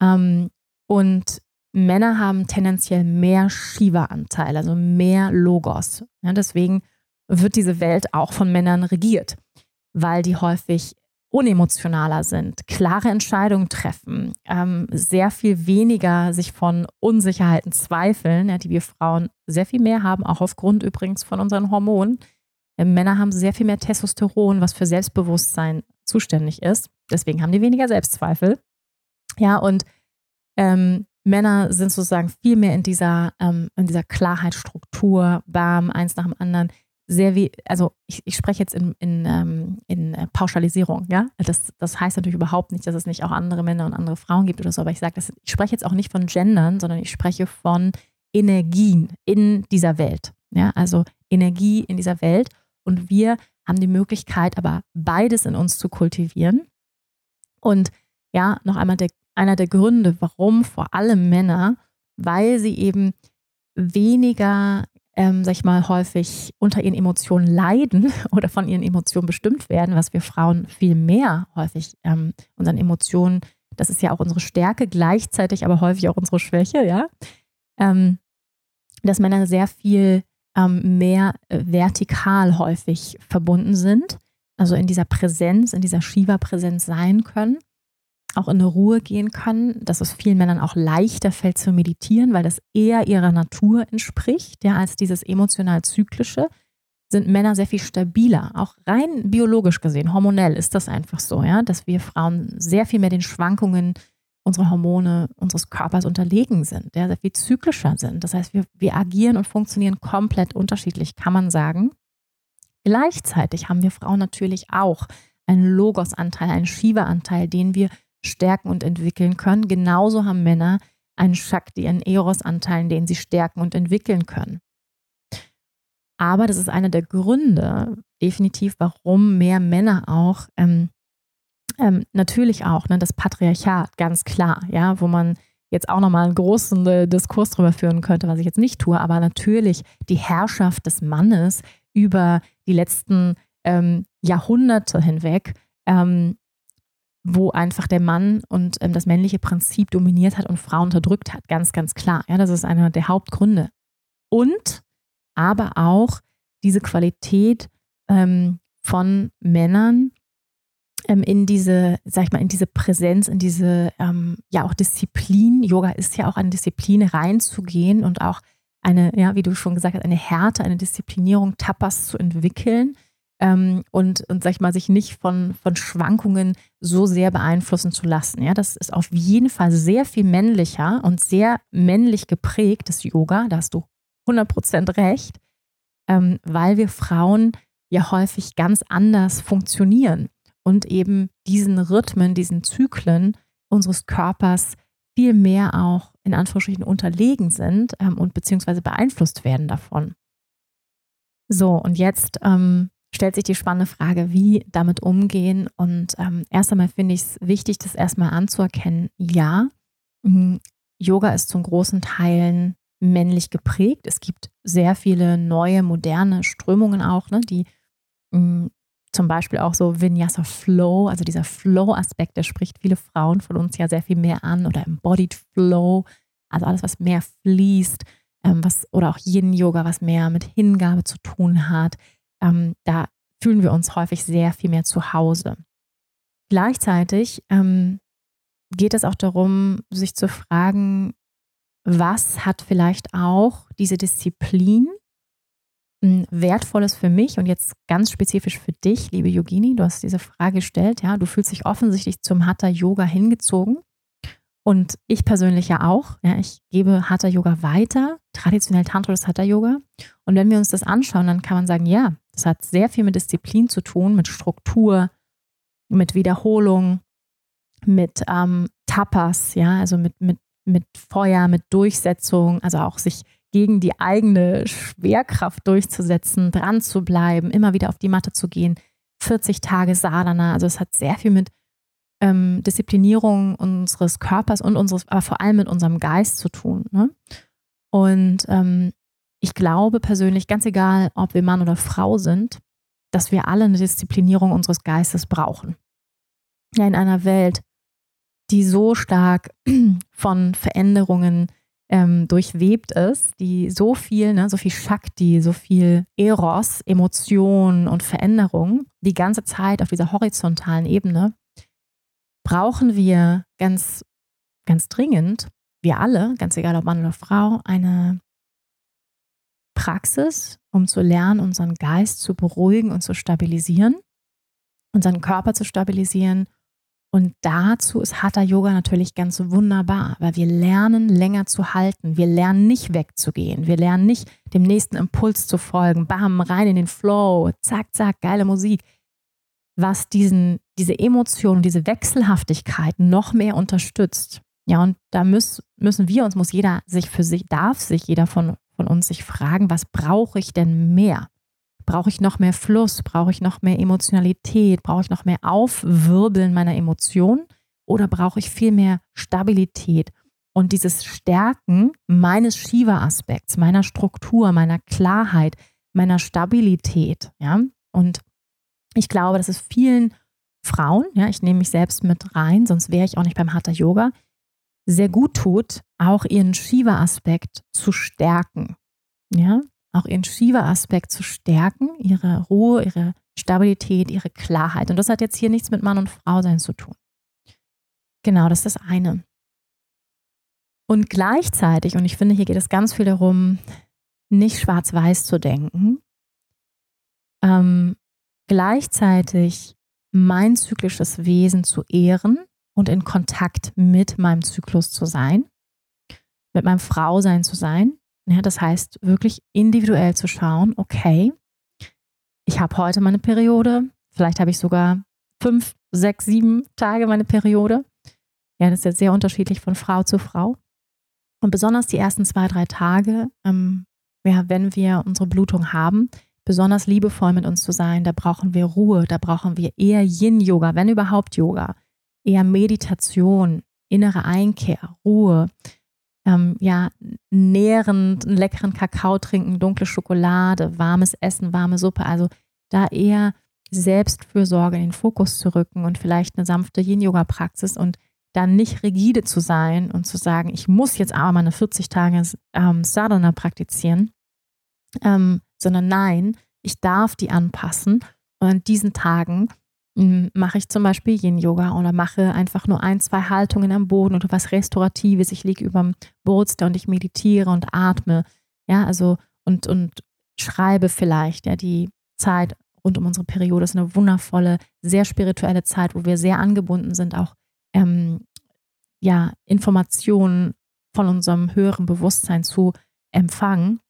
Ähm, und Männer haben tendenziell mehr Shiva-Anteile, also mehr Logos. Ja, deswegen wird diese Welt auch von Männern regiert, weil die häufig unemotionaler sind, klare Entscheidungen treffen, ähm, sehr viel weniger sich von Unsicherheiten zweifeln, ja, die wir Frauen sehr viel mehr haben, auch aufgrund übrigens von unseren Hormonen. Äh, Männer haben sehr viel mehr Testosteron, was für Selbstbewusstsein zuständig ist. Deswegen haben die weniger Selbstzweifel. Ja, und ähm, Männer sind sozusagen viel mehr in dieser, ähm, in dieser Klarheitsstruktur, bam, eins nach dem anderen. Sehr wie, also ich, ich spreche jetzt in, in, ähm, in Pauschalisierung, ja. Das, das heißt natürlich überhaupt nicht, dass es nicht auch andere Männer und andere Frauen gibt oder so, aber ich sage, ich spreche jetzt auch nicht von Gendern, sondern ich spreche von Energien in dieser Welt. Ja, also Energie in dieser Welt. Und wir haben die Möglichkeit, aber beides in uns zu kultivieren. Und ja, noch einmal der einer der Gründe, warum vor allem Männer, weil sie eben weniger, ähm, sag ich mal, häufig unter ihren Emotionen leiden oder von ihren Emotionen bestimmt werden, was wir Frauen viel mehr häufig ähm, unseren Emotionen, das ist ja auch unsere Stärke, gleichzeitig aber häufig auch unsere Schwäche, ja, ähm, dass Männer sehr viel ähm, mehr äh, vertikal häufig verbunden sind, also in dieser Präsenz, in dieser Shiva-Präsenz sein können auch in eine Ruhe gehen können, dass es vielen Männern auch leichter fällt zu meditieren, weil das eher ihrer Natur entspricht, ja, als dieses emotional-zyklische, sind Männer sehr viel stabiler, auch rein biologisch gesehen, hormonell ist das einfach so, ja, dass wir Frauen sehr viel mehr den Schwankungen unserer Hormone, unseres Körpers unterlegen sind, ja, sehr viel zyklischer sind. Das heißt, wir, wir agieren und funktionieren komplett unterschiedlich, kann man sagen. Gleichzeitig haben wir Frauen natürlich auch einen Logos-Anteil, einen Shiva-Anteil, den wir stärken und entwickeln können. Genauso haben Männer einen Shakti, einen Eros-Anteil, den sie stärken und entwickeln können. Aber das ist einer der Gründe, definitiv, warum mehr Männer auch, ähm, ähm, natürlich auch, ne, das Patriarchat, ganz klar, ja, wo man jetzt auch nochmal einen großen äh, Diskurs darüber führen könnte, was ich jetzt nicht tue, aber natürlich die Herrschaft des Mannes über die letzten ähm, Jahrhunderte hinweg ähm, wo einfach der Mann und ähm, das männliche Prinzip dominiert hat und Frauen unterdrückt hat. Ganz, ganz klar. Ja, das ist einer der Hauptgründe. Und aber auch diese Qualität ähm, von Männern ähm, in diese, sag ich mal, in diese Präsenz, in diese, ähm, ja auch Disziplin. Yoga ist ja auch eine Disziplin, reinzugehen und auch eine, ja, wie du schon gesagt hast, eine Härte, eine Disziplinierung, Tapas zu entwickeln ähm, und, und sag ich mal, sich nicht von, von Schwankungen so sehr beeinflussen zu lassen. Ja, das ist auf jeden Fall sehr viel männlicher und sehr männlich geprägt, das Yoga, da hast du 100% recht, ähm, weil wir Frauen ja häufig ganz anders funktionieren und eben diesen Rhythmen, diesen Zyklen unseres Körpers viel mehr auch in Anführungsstrichen unterlegen sind ähm, und beziehungsweise beeinflusst werden davon. So, und jetzt ähm, stellt sich die spannende Frage, wie damit umgehen. Und ähm, erst einmal finde ich es wichtig, das erstmal anzuerkennen. Ja, Yoga ist zum großen Teilen männlich geprägt. Es gibt sehr viele neue, moderne Strömungen auch, ne, die Mm, zum Beispiel auch so Vinyasa Flow, also dieser Flow-Aspekt, der spricht viele Frauen von uns ja sehr viel mehr an oder Embodied Flow, also alles, was mehr fließt, ähm, was oder auch Yin-Yoga, was mehr mit Hingabe zu tun hat. Ähm, da fühlen wir uns häufig sehr viel mehr zu Hause. Gleichzeitig ähm, geht es auch darum, sich zu fragen, was hat vielleicht auch diese Disziplin Wertvolles für mich und jetzt ganz spezifisch für dich, liebe Yogini, du hast diese Frage gestellt, ja, du fühlst dich offensichtlich zum Hatha Yoga hingezogen und ich persönlich ja auch, ja, ich gebe Hatha Yoga weiter, traditionell tantrisches Hatha Yoga und wenn wir uns das anschauen, dann kann man sagen, ja, das hat sehr viel mit Disziplin zu tun, mit Struktur, mit Wiederholung, mit ähm, Tapas, ja, also mit, mit, mit Feuer, mit Durchsetzung, also auch sich gegen die eigene Schwerkraft durchzusetzen, dran zu bleiben, immer wieder auf die Matte zu gehen. 40 Tage Sadhana, also es hat sehr viel mit ähm, Disziplinierung unseres Körpers und unseres, aber vor allem mit unserem Geist zu tun. Ne? Und ähm, ich glaube persönlich, ganz egal, ob wir Mann oder Frau sind, dass wir alle eine Disziplinierung unseres Geistes brauchen. Ja, in einer Welt, die so stark von Veränderungen ähm, durchwebt ist, die so viel, ne, so viel Shakti, so viel Eros, Emotionen und Veränderung die ganze Zeit auf dieser horizontalen Ebene, brauchen wir ganz, ganz dringend, wir alle, ganz egal ob Mann oder Frau, eine Praxis, um zu lernen, unseren Geist zu beruhigen und zu stabilisieren, unseren Körper zu stabilisieren und dazu ist Hatha Yoga natürlich ganz wunderbar, weil wir lernen, länger zu halten. Wir lernen nicht wegzugehen. Wir lernen nicht, dem nächsten Impuls zu folgen. Bam, rein in den Flow. Zack, zack, geile Musik. Was diesen, diese Emotionen, diese Wechselhaftigkeit noch mehr unterstützt. Ja, und da müssen, müssen wir uns, muss jeder sich für sich, darf sich jeder von, von uns sich fragen, was brauche ich denn mehr? Brauche ich noch mehr Fluss? Brauche ich noch mehr Emotionalität? Brauche ich noch mehr Aufwirbeln meiner Emotionen? Oder brauche ich viel mehr Stabilität? Und dieses Stärken meines Shiva-Aspekts, meiner Struktur, meiner Klarheit, meiner Stabilität. Ja? Und ich glaube, dass es vielen Frauen, ja, ich nehme mich selbst mit rein, sonst wäre ich auch nicht beim Hatha Yoga, sehr gut tut, auch ihren Shiva-Aspekt zu stärken. Ja, auch ihren Shiva-Aspekt zu stärken, ihre Ruhe, ihre Stabilität, ihre Klarheit. Und das hat jetzt hier nichts mit Mann und Frau sein zu tun. Genau, das ist das eine. Und gleichzeitig, und ich finde, hier geht es ganz viel darum, nicht schwarz-weiß zu denken, ähm, gleichzeitig mein zyklisches Wesen zu ehren und in Kontakt mit meinem Zyklus zu sein, mit meinem Frausein zu sein, ja, das heißt, wirklich individuell zu schauen, okay, ich habe heute meine Periode, vielleicht habe ich sogar fünf, sechs, sieben Tage meine Periode. Ja, das ist jetzt sehr unterschiedlich von Frau zu Frau. Und besonders die ersten zwei, drei Tage, ähm, ja, wenn wir unsere Blutung haben, besonders liebevoll mit uns zu sein, da brauchen wir Ruhe, da brauchen wir eher Yin-Yoga, wenn überhaupt Yoga, eher Meditation, innere Einkehr, Ruhe, ähm, ja, nährend, einen leckeren Kakao trinken, dunkle Schokolade, warmes Essen, warme Suppe. Also da eher Selbstfürsorge in den Fokus zu rücken und vielleicht eine sanfte Yin-Yoga-Praxis und dann nicht rigide zu sein und zu sagen, ich muss jetzt aber meine 40 Tage ähm, Sadhana praktizieren, ähm, sondern nein, ich darf die anpassen und an diesen Tagen hm, mache ich zum Beispiel Yin-Yoga oder mache einfach nur ein, zwei Haltungen am Boden oder was Restauratives. Ich liege über dem Bolster und ich meditiere und atme. Ja, also und, und schreibe vielleicht. Ja, die Zeit rund um unsere Periode ist eine wundervolle, sehr spirituelle Zeit, wo wir sehr angebunden sind, auch ähm, ja, Informationen von unserem höheren Bewusstsein zu empfangen.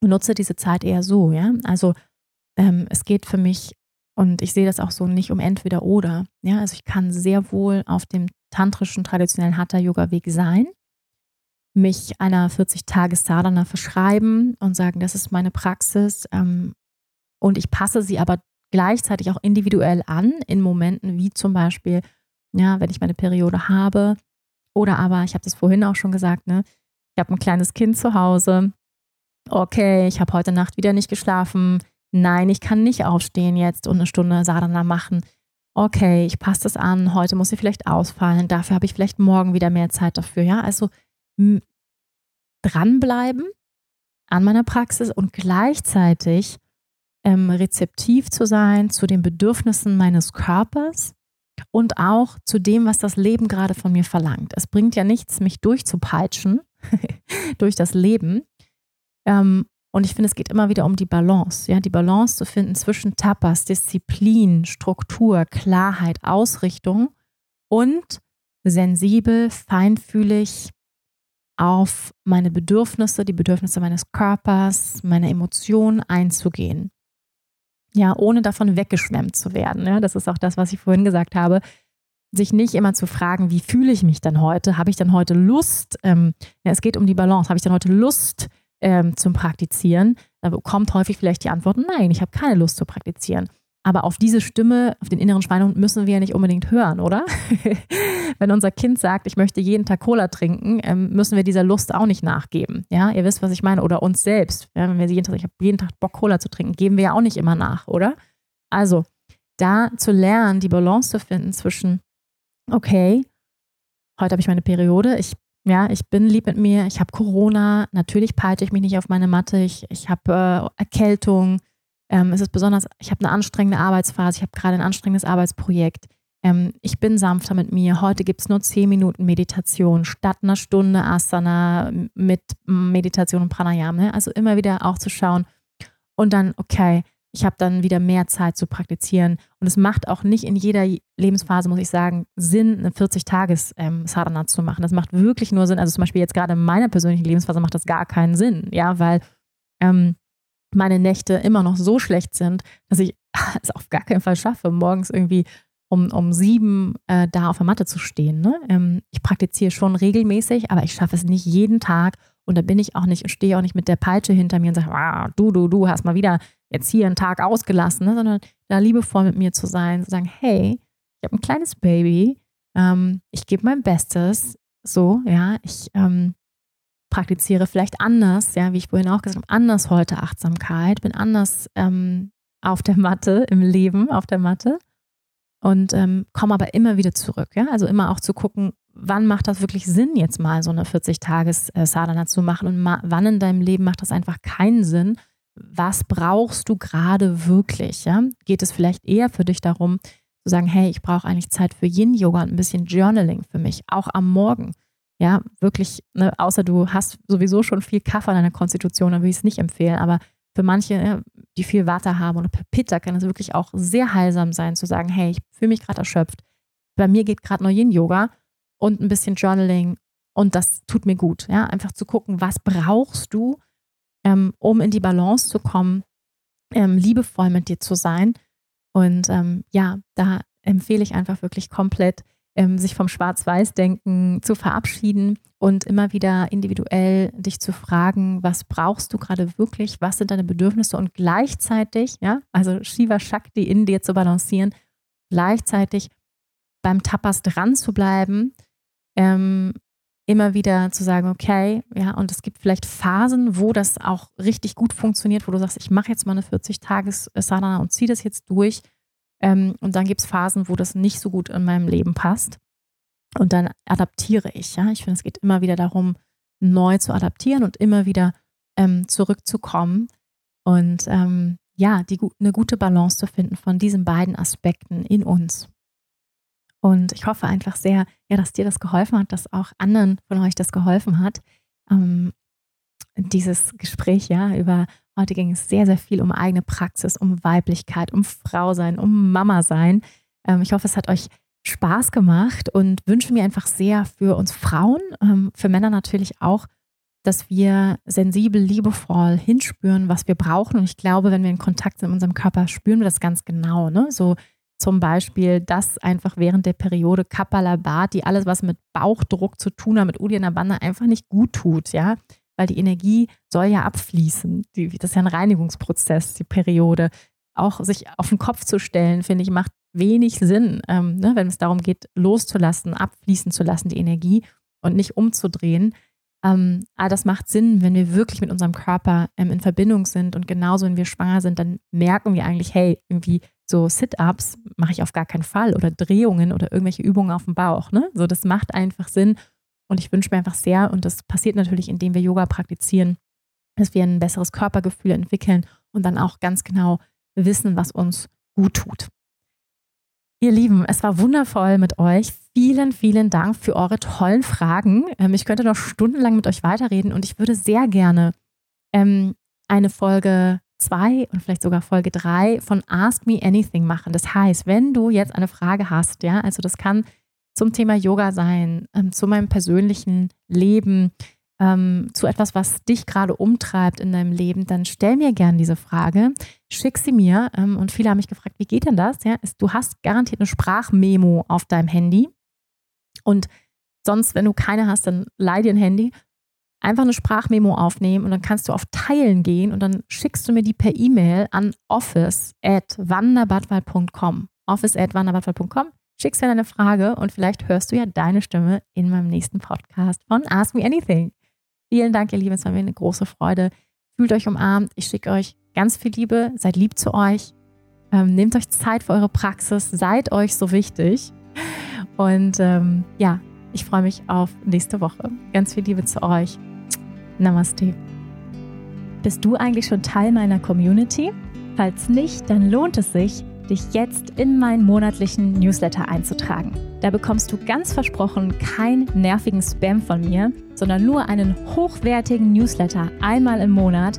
Und nutze diese Zeit eher so, ja. Also ähm, es geht für mich und ich sehe das auch so nicht um entweder oder. Ja, also ich kann sehr wohl auf dem tantrischen, traditionellen Hatha-Yoga-Weg sein, mich einer 40-Tages-Sadhana verschreiben und sagen, das ist meine Praxis. Ähm, und ich passe sie aber gleichzeitig auch individuell an in Momenten wie zum Beispiel, ja, wenn ich meine Periode habe. Oder aber, ich habe das vorhin auch schon gesagt, ne, ich habe ein kleines Kind zu Hause. Okay, ich habe heute Nacht wieder nicht geschlafen Nein, ich kann nicht aufstehen jetzt und eine Stunde Sadhana machen. Okay, ich passe das an, heute muss sie vielleicht ausfallen, dafür habe ich vielleicht morgen wieder mehr Zeit dafür. Ja, also dranbleiben an meiner Praxis und gleichzeitig ähm, rezeptiv zu sein zu den Bedürfnissen meines Körpers und auch zu dem, was das Leben gerade von mir verlangt. Es bringt ja nichts, mich durchzupeitschen durch das Leben. Ähm, und ich finde, es geht immer wieder um die Balance, ja, die Balance zu finden zwischen Tapas, Disziplin, Struktur, Klarheit, Ausrichtung und sensibel, feinfühlig auf meine Bedürfnisse, die Bedürfnisse meines Körpers, meine Emotionen einzugehen ja, ohne davon weggeschwemmt zu werden. Ja, das ist auch das, was ich vorhin gesagt habe. Sich nicht immer zu fragen, wie fühle ich mich dann heute? Habe ich dann heute Lust? Ähm, ja, es geht um die Balance. Habe ich dann heute Lust ähm, zum Praktizieren? Da kommt häufig vielleicht die Antwort, nein, ich habe keine Lust zu praktizieren. Aber auf diese Stimme, auf den inneren Schweinehund müssen wir ja nicht unbedingt hören, oder? Wenn unser Kind sagt, ich möchte jeden Tag Cola trinken, ähm, müssen wir dieser Lust auch nicht nachgeben. Ja, ihr wisst, was ich meine. Oder uns selbst. Wenn wir jeden Tag, ich habe jeden Tag Bock, Cola zu trinken, geben wir ja auch nicht immer nach, oder? Also, da zu lernen, die Balance zu finden zwischen, okay, heute habe ich meine Periode, ich ja, ich bin lieb mit mir, ich habe Corona, natürlich peite ich mich nicht auf meine Matte, ich, ich habe äh, Erkältung, ähm, es ist besonders, ich habe eine anstrengende Arbeitsphase, ich habe gerade ein anstrengendes Arbeitsprojekt. Ähm, ich bin sanfter mit mir. Heute gibt es nur 10 Minuten Meditation statt einer Stunde Asana mit Meditation und Pranayama. Ne? Also immer wieder auch zu schauen und dann, okay, ich habe dann wieder mehr Zeit zu praktizieren. Und es macht auch nicht in jeder Lebensphase, muss ich sagen, Sinn, eine 40-Tages-Sadhana ähm, zu machen. Das macht wirklich nur Sinn. Also zum Beispiel jetzt gerade in meiner persönlichen Lebensphase macht das gar keinen Sinn, ja, weil ähm, meine Nächte immer noch so schlecht sind, dass ich es auf gar keinen Fall schaffe, morgens irgendwie um, um sieben äh, da auf der Matte zu stehen. Ne? Ähm, ich praktiziere schon regelmäßig, aber ich schaffe es nicht jeden Tag. Und da bin ich auch nicht und stehe auch nicht mit der Peitsche hinter mir und sage, ah, du, du, du hast mal wieder jetzt hier einen Tag ausgelassen, ne? sondern da liebevoll mit mir zu sein, zu sagen, hey, ich habe ein kleines Baby, ähm, ich gebe mein Bestes, so, ja, ich ähm, praktiziere vielleicht anders, ja, wie ich vorhin auch gesagt habe, anders heute Achtsamkeit, bin anders ähm, auf der Matte, im Leben auf der Matte und ähm, komme aber immer wieder zurück, ja, also immer auch zu gucken, wann macht das wirklich Sinn, jetzt mal so eine 40-Tages-Sadhana zu machen und wann in deinem Leben macht das einfach keinen Sinn. Was brauchst du gerade wirklich? Ja? Geht es vielleicht eher für dich darum, zu sagen, hey, ich brauche eigentlich Zeit für Yin-Yoga und ein bisschen Journaling für mich, auch am Morgen ja, wirklich, ne, außer du hast sowieso schon viel Kaffee in deiner Konstitution, dann würde ich es nicht empfehlen. Aber für manche, ja, die viel Water haben oder Pitta, kann es wirklich auch sehr heilsam sein, zu sagen, hey, ich fühle mich gerade erschöpft. Bei mir geht gerade nur Yin-Yoga und ein bisschen Journaling und das tut mir gut. Ja, einfach zu gucken, was brauchst du, ähm, um in die Balance zu kommen, ähm, liebevoll mit dir zu sein. Und ähm, ja, da empfehle ich einfach wirklich komplett ähm, sich vom Schwarz-Weiß-Denken zu verabschieden und immer wieder individuell dich zu fragen, was brauchst du gerade wirklich, was sind deine Bedürfnisse und gleichzeitig, ja, also Shiva Shakti in dir zu balancieren, gleichzeitig beim Tapas dran zu bleiben, ähm, immer wieder zu sagen, okay, ja, und es gibt vielleicht Phasen, wo das auch richtig gut funktioniert, wo du sagst, ich mache jetzt mal eine 40-Tages-Sadhana und ziehe das jetzt durch ähm, und dann gibt es Phasen, wo das nicht so gut in meinem Leben passt. Und dann adaptiere ich. Ja? Ich finde, es geht immer wieder darum, neu zu adaptieren und immer wieder ähm, zurückzukommen. Und ähm, ja, die, eine gute Balance zu finden von diesen beiden Aspekten in uns. Und ich hoffe einfach sehr, ja, dass dir das geholfen hat, dass auch anderen von euch das geholfen hat. Ähm, dieses Gespräch ja über Heute ging es sehr, sehr viel um eigene Praxis, um Weiblichkeit, um Frau sein, um Mama sein. Ähm, ich hoffe, es hat euch Spaß gemacht und wünsche mir einfach sehr für uns Frauen, ähm, für Männer natürlich auch, dass wir sensibel, liebevoll hinspüren, was wir brauchen. Und ich glaube, wenn wir in Kontakt sind mit unserem Körper, spüren wir das ganz genau. Ne? So zum Beispiel, dass einfach während der Periode Kapalabhati, alles, was mit Bauchdruck zu tun hat, mit Uddiyana Bandha, einfach nicht gut tut. Ja? weil die Energie soll ja abfließen. Die, das ist ja ein Reinigungsprozess, die Periode. Auch sich auf den Kopf zu stellen, finde ich, macht wenig Sinn, ähm, ne, wenn es darum geht, loszulassen, abfließen zu lassen, die Energie und nicht umzudrehen. Ähm, aber das macht Sinn, wenn wir wirklich mit unserem Körper ähm, in Verbindung sind und genauso, wenn wir schwanger sind, dann merken wir eigentlich, hey, irgendwie so Sit-ups mache ich auf gar keinen Fall oder Drehungen oder irgendwelche Übungen auf dem Bauch. Ne? So, das macht einfach Sinn und ich wünsche mir einfach sehr, und das passiert natürlich, indem wir Yoga praktizieren, dass wir ein besseres Körpergefühl entwickeln und dann auch ganz genau wissen, was uns gut tut. Ihr Lieben, es war wundervoll mit euch. Vielen, vielen Dank für eure tollen Fragen. Ähm, ich könnte noch stundenlang mit euch weiterreden und ich würde sehr gerne ähm, eine Folge 2 und vielleicht sogar Folge 3 von Ask Me Anything machen. Das heißt, wenn du jetzt eine Frage hast, ja, also das kann zum Thema Yoga sein, ähm, zu meinem persönlichen Leben, ähm, zu etwas, was dich gerade umtreibt in deinem Leben, dann stell mir gerne diese Frage, schick sie mir. Ähm, und viele haben mich gefragt, wie geht denn das? Ja, ist, du hast garantiert eine Sprachmemo auf deinem Handy. Und sonst, wenn du keine hast, dann leih dir ein Handy. Einfach eine Sprachmemo aufnehmen und dann kannst du auf Teilen gehen und dann schickst du mir die per E-Mail an office.wanderbadwald.com. office.wanderbadwald.com schickst mir deine Frage und vielleicht hörst du ja deine Stimme in meinem nächsten Podcast von Ask Me Anything. Vielen Dank, ihr Lieben, es war mir eine große Freude. Fühlt euch umarmt. Ich schicke euch ganz viel Liebe. Seid lieb zu euch. Ähm, nehmt euch Zeit für eure Praxis. Seid euch so wichtig. Und ähm, ja, ich freue mich auf nächste Woche. Ganz viel Liebe zu euch. Namaste. Bist du eigentlich schon Teil meiner Community? Falls nicht, dann lohnt es sich, dich jetzt in meinen monatlichen Newsletter einzutragen. Da bekommst du ganz versprochen keinen nervigen Spam von mir, sondern nur einen hochwertigen Newsletter einmal im Monat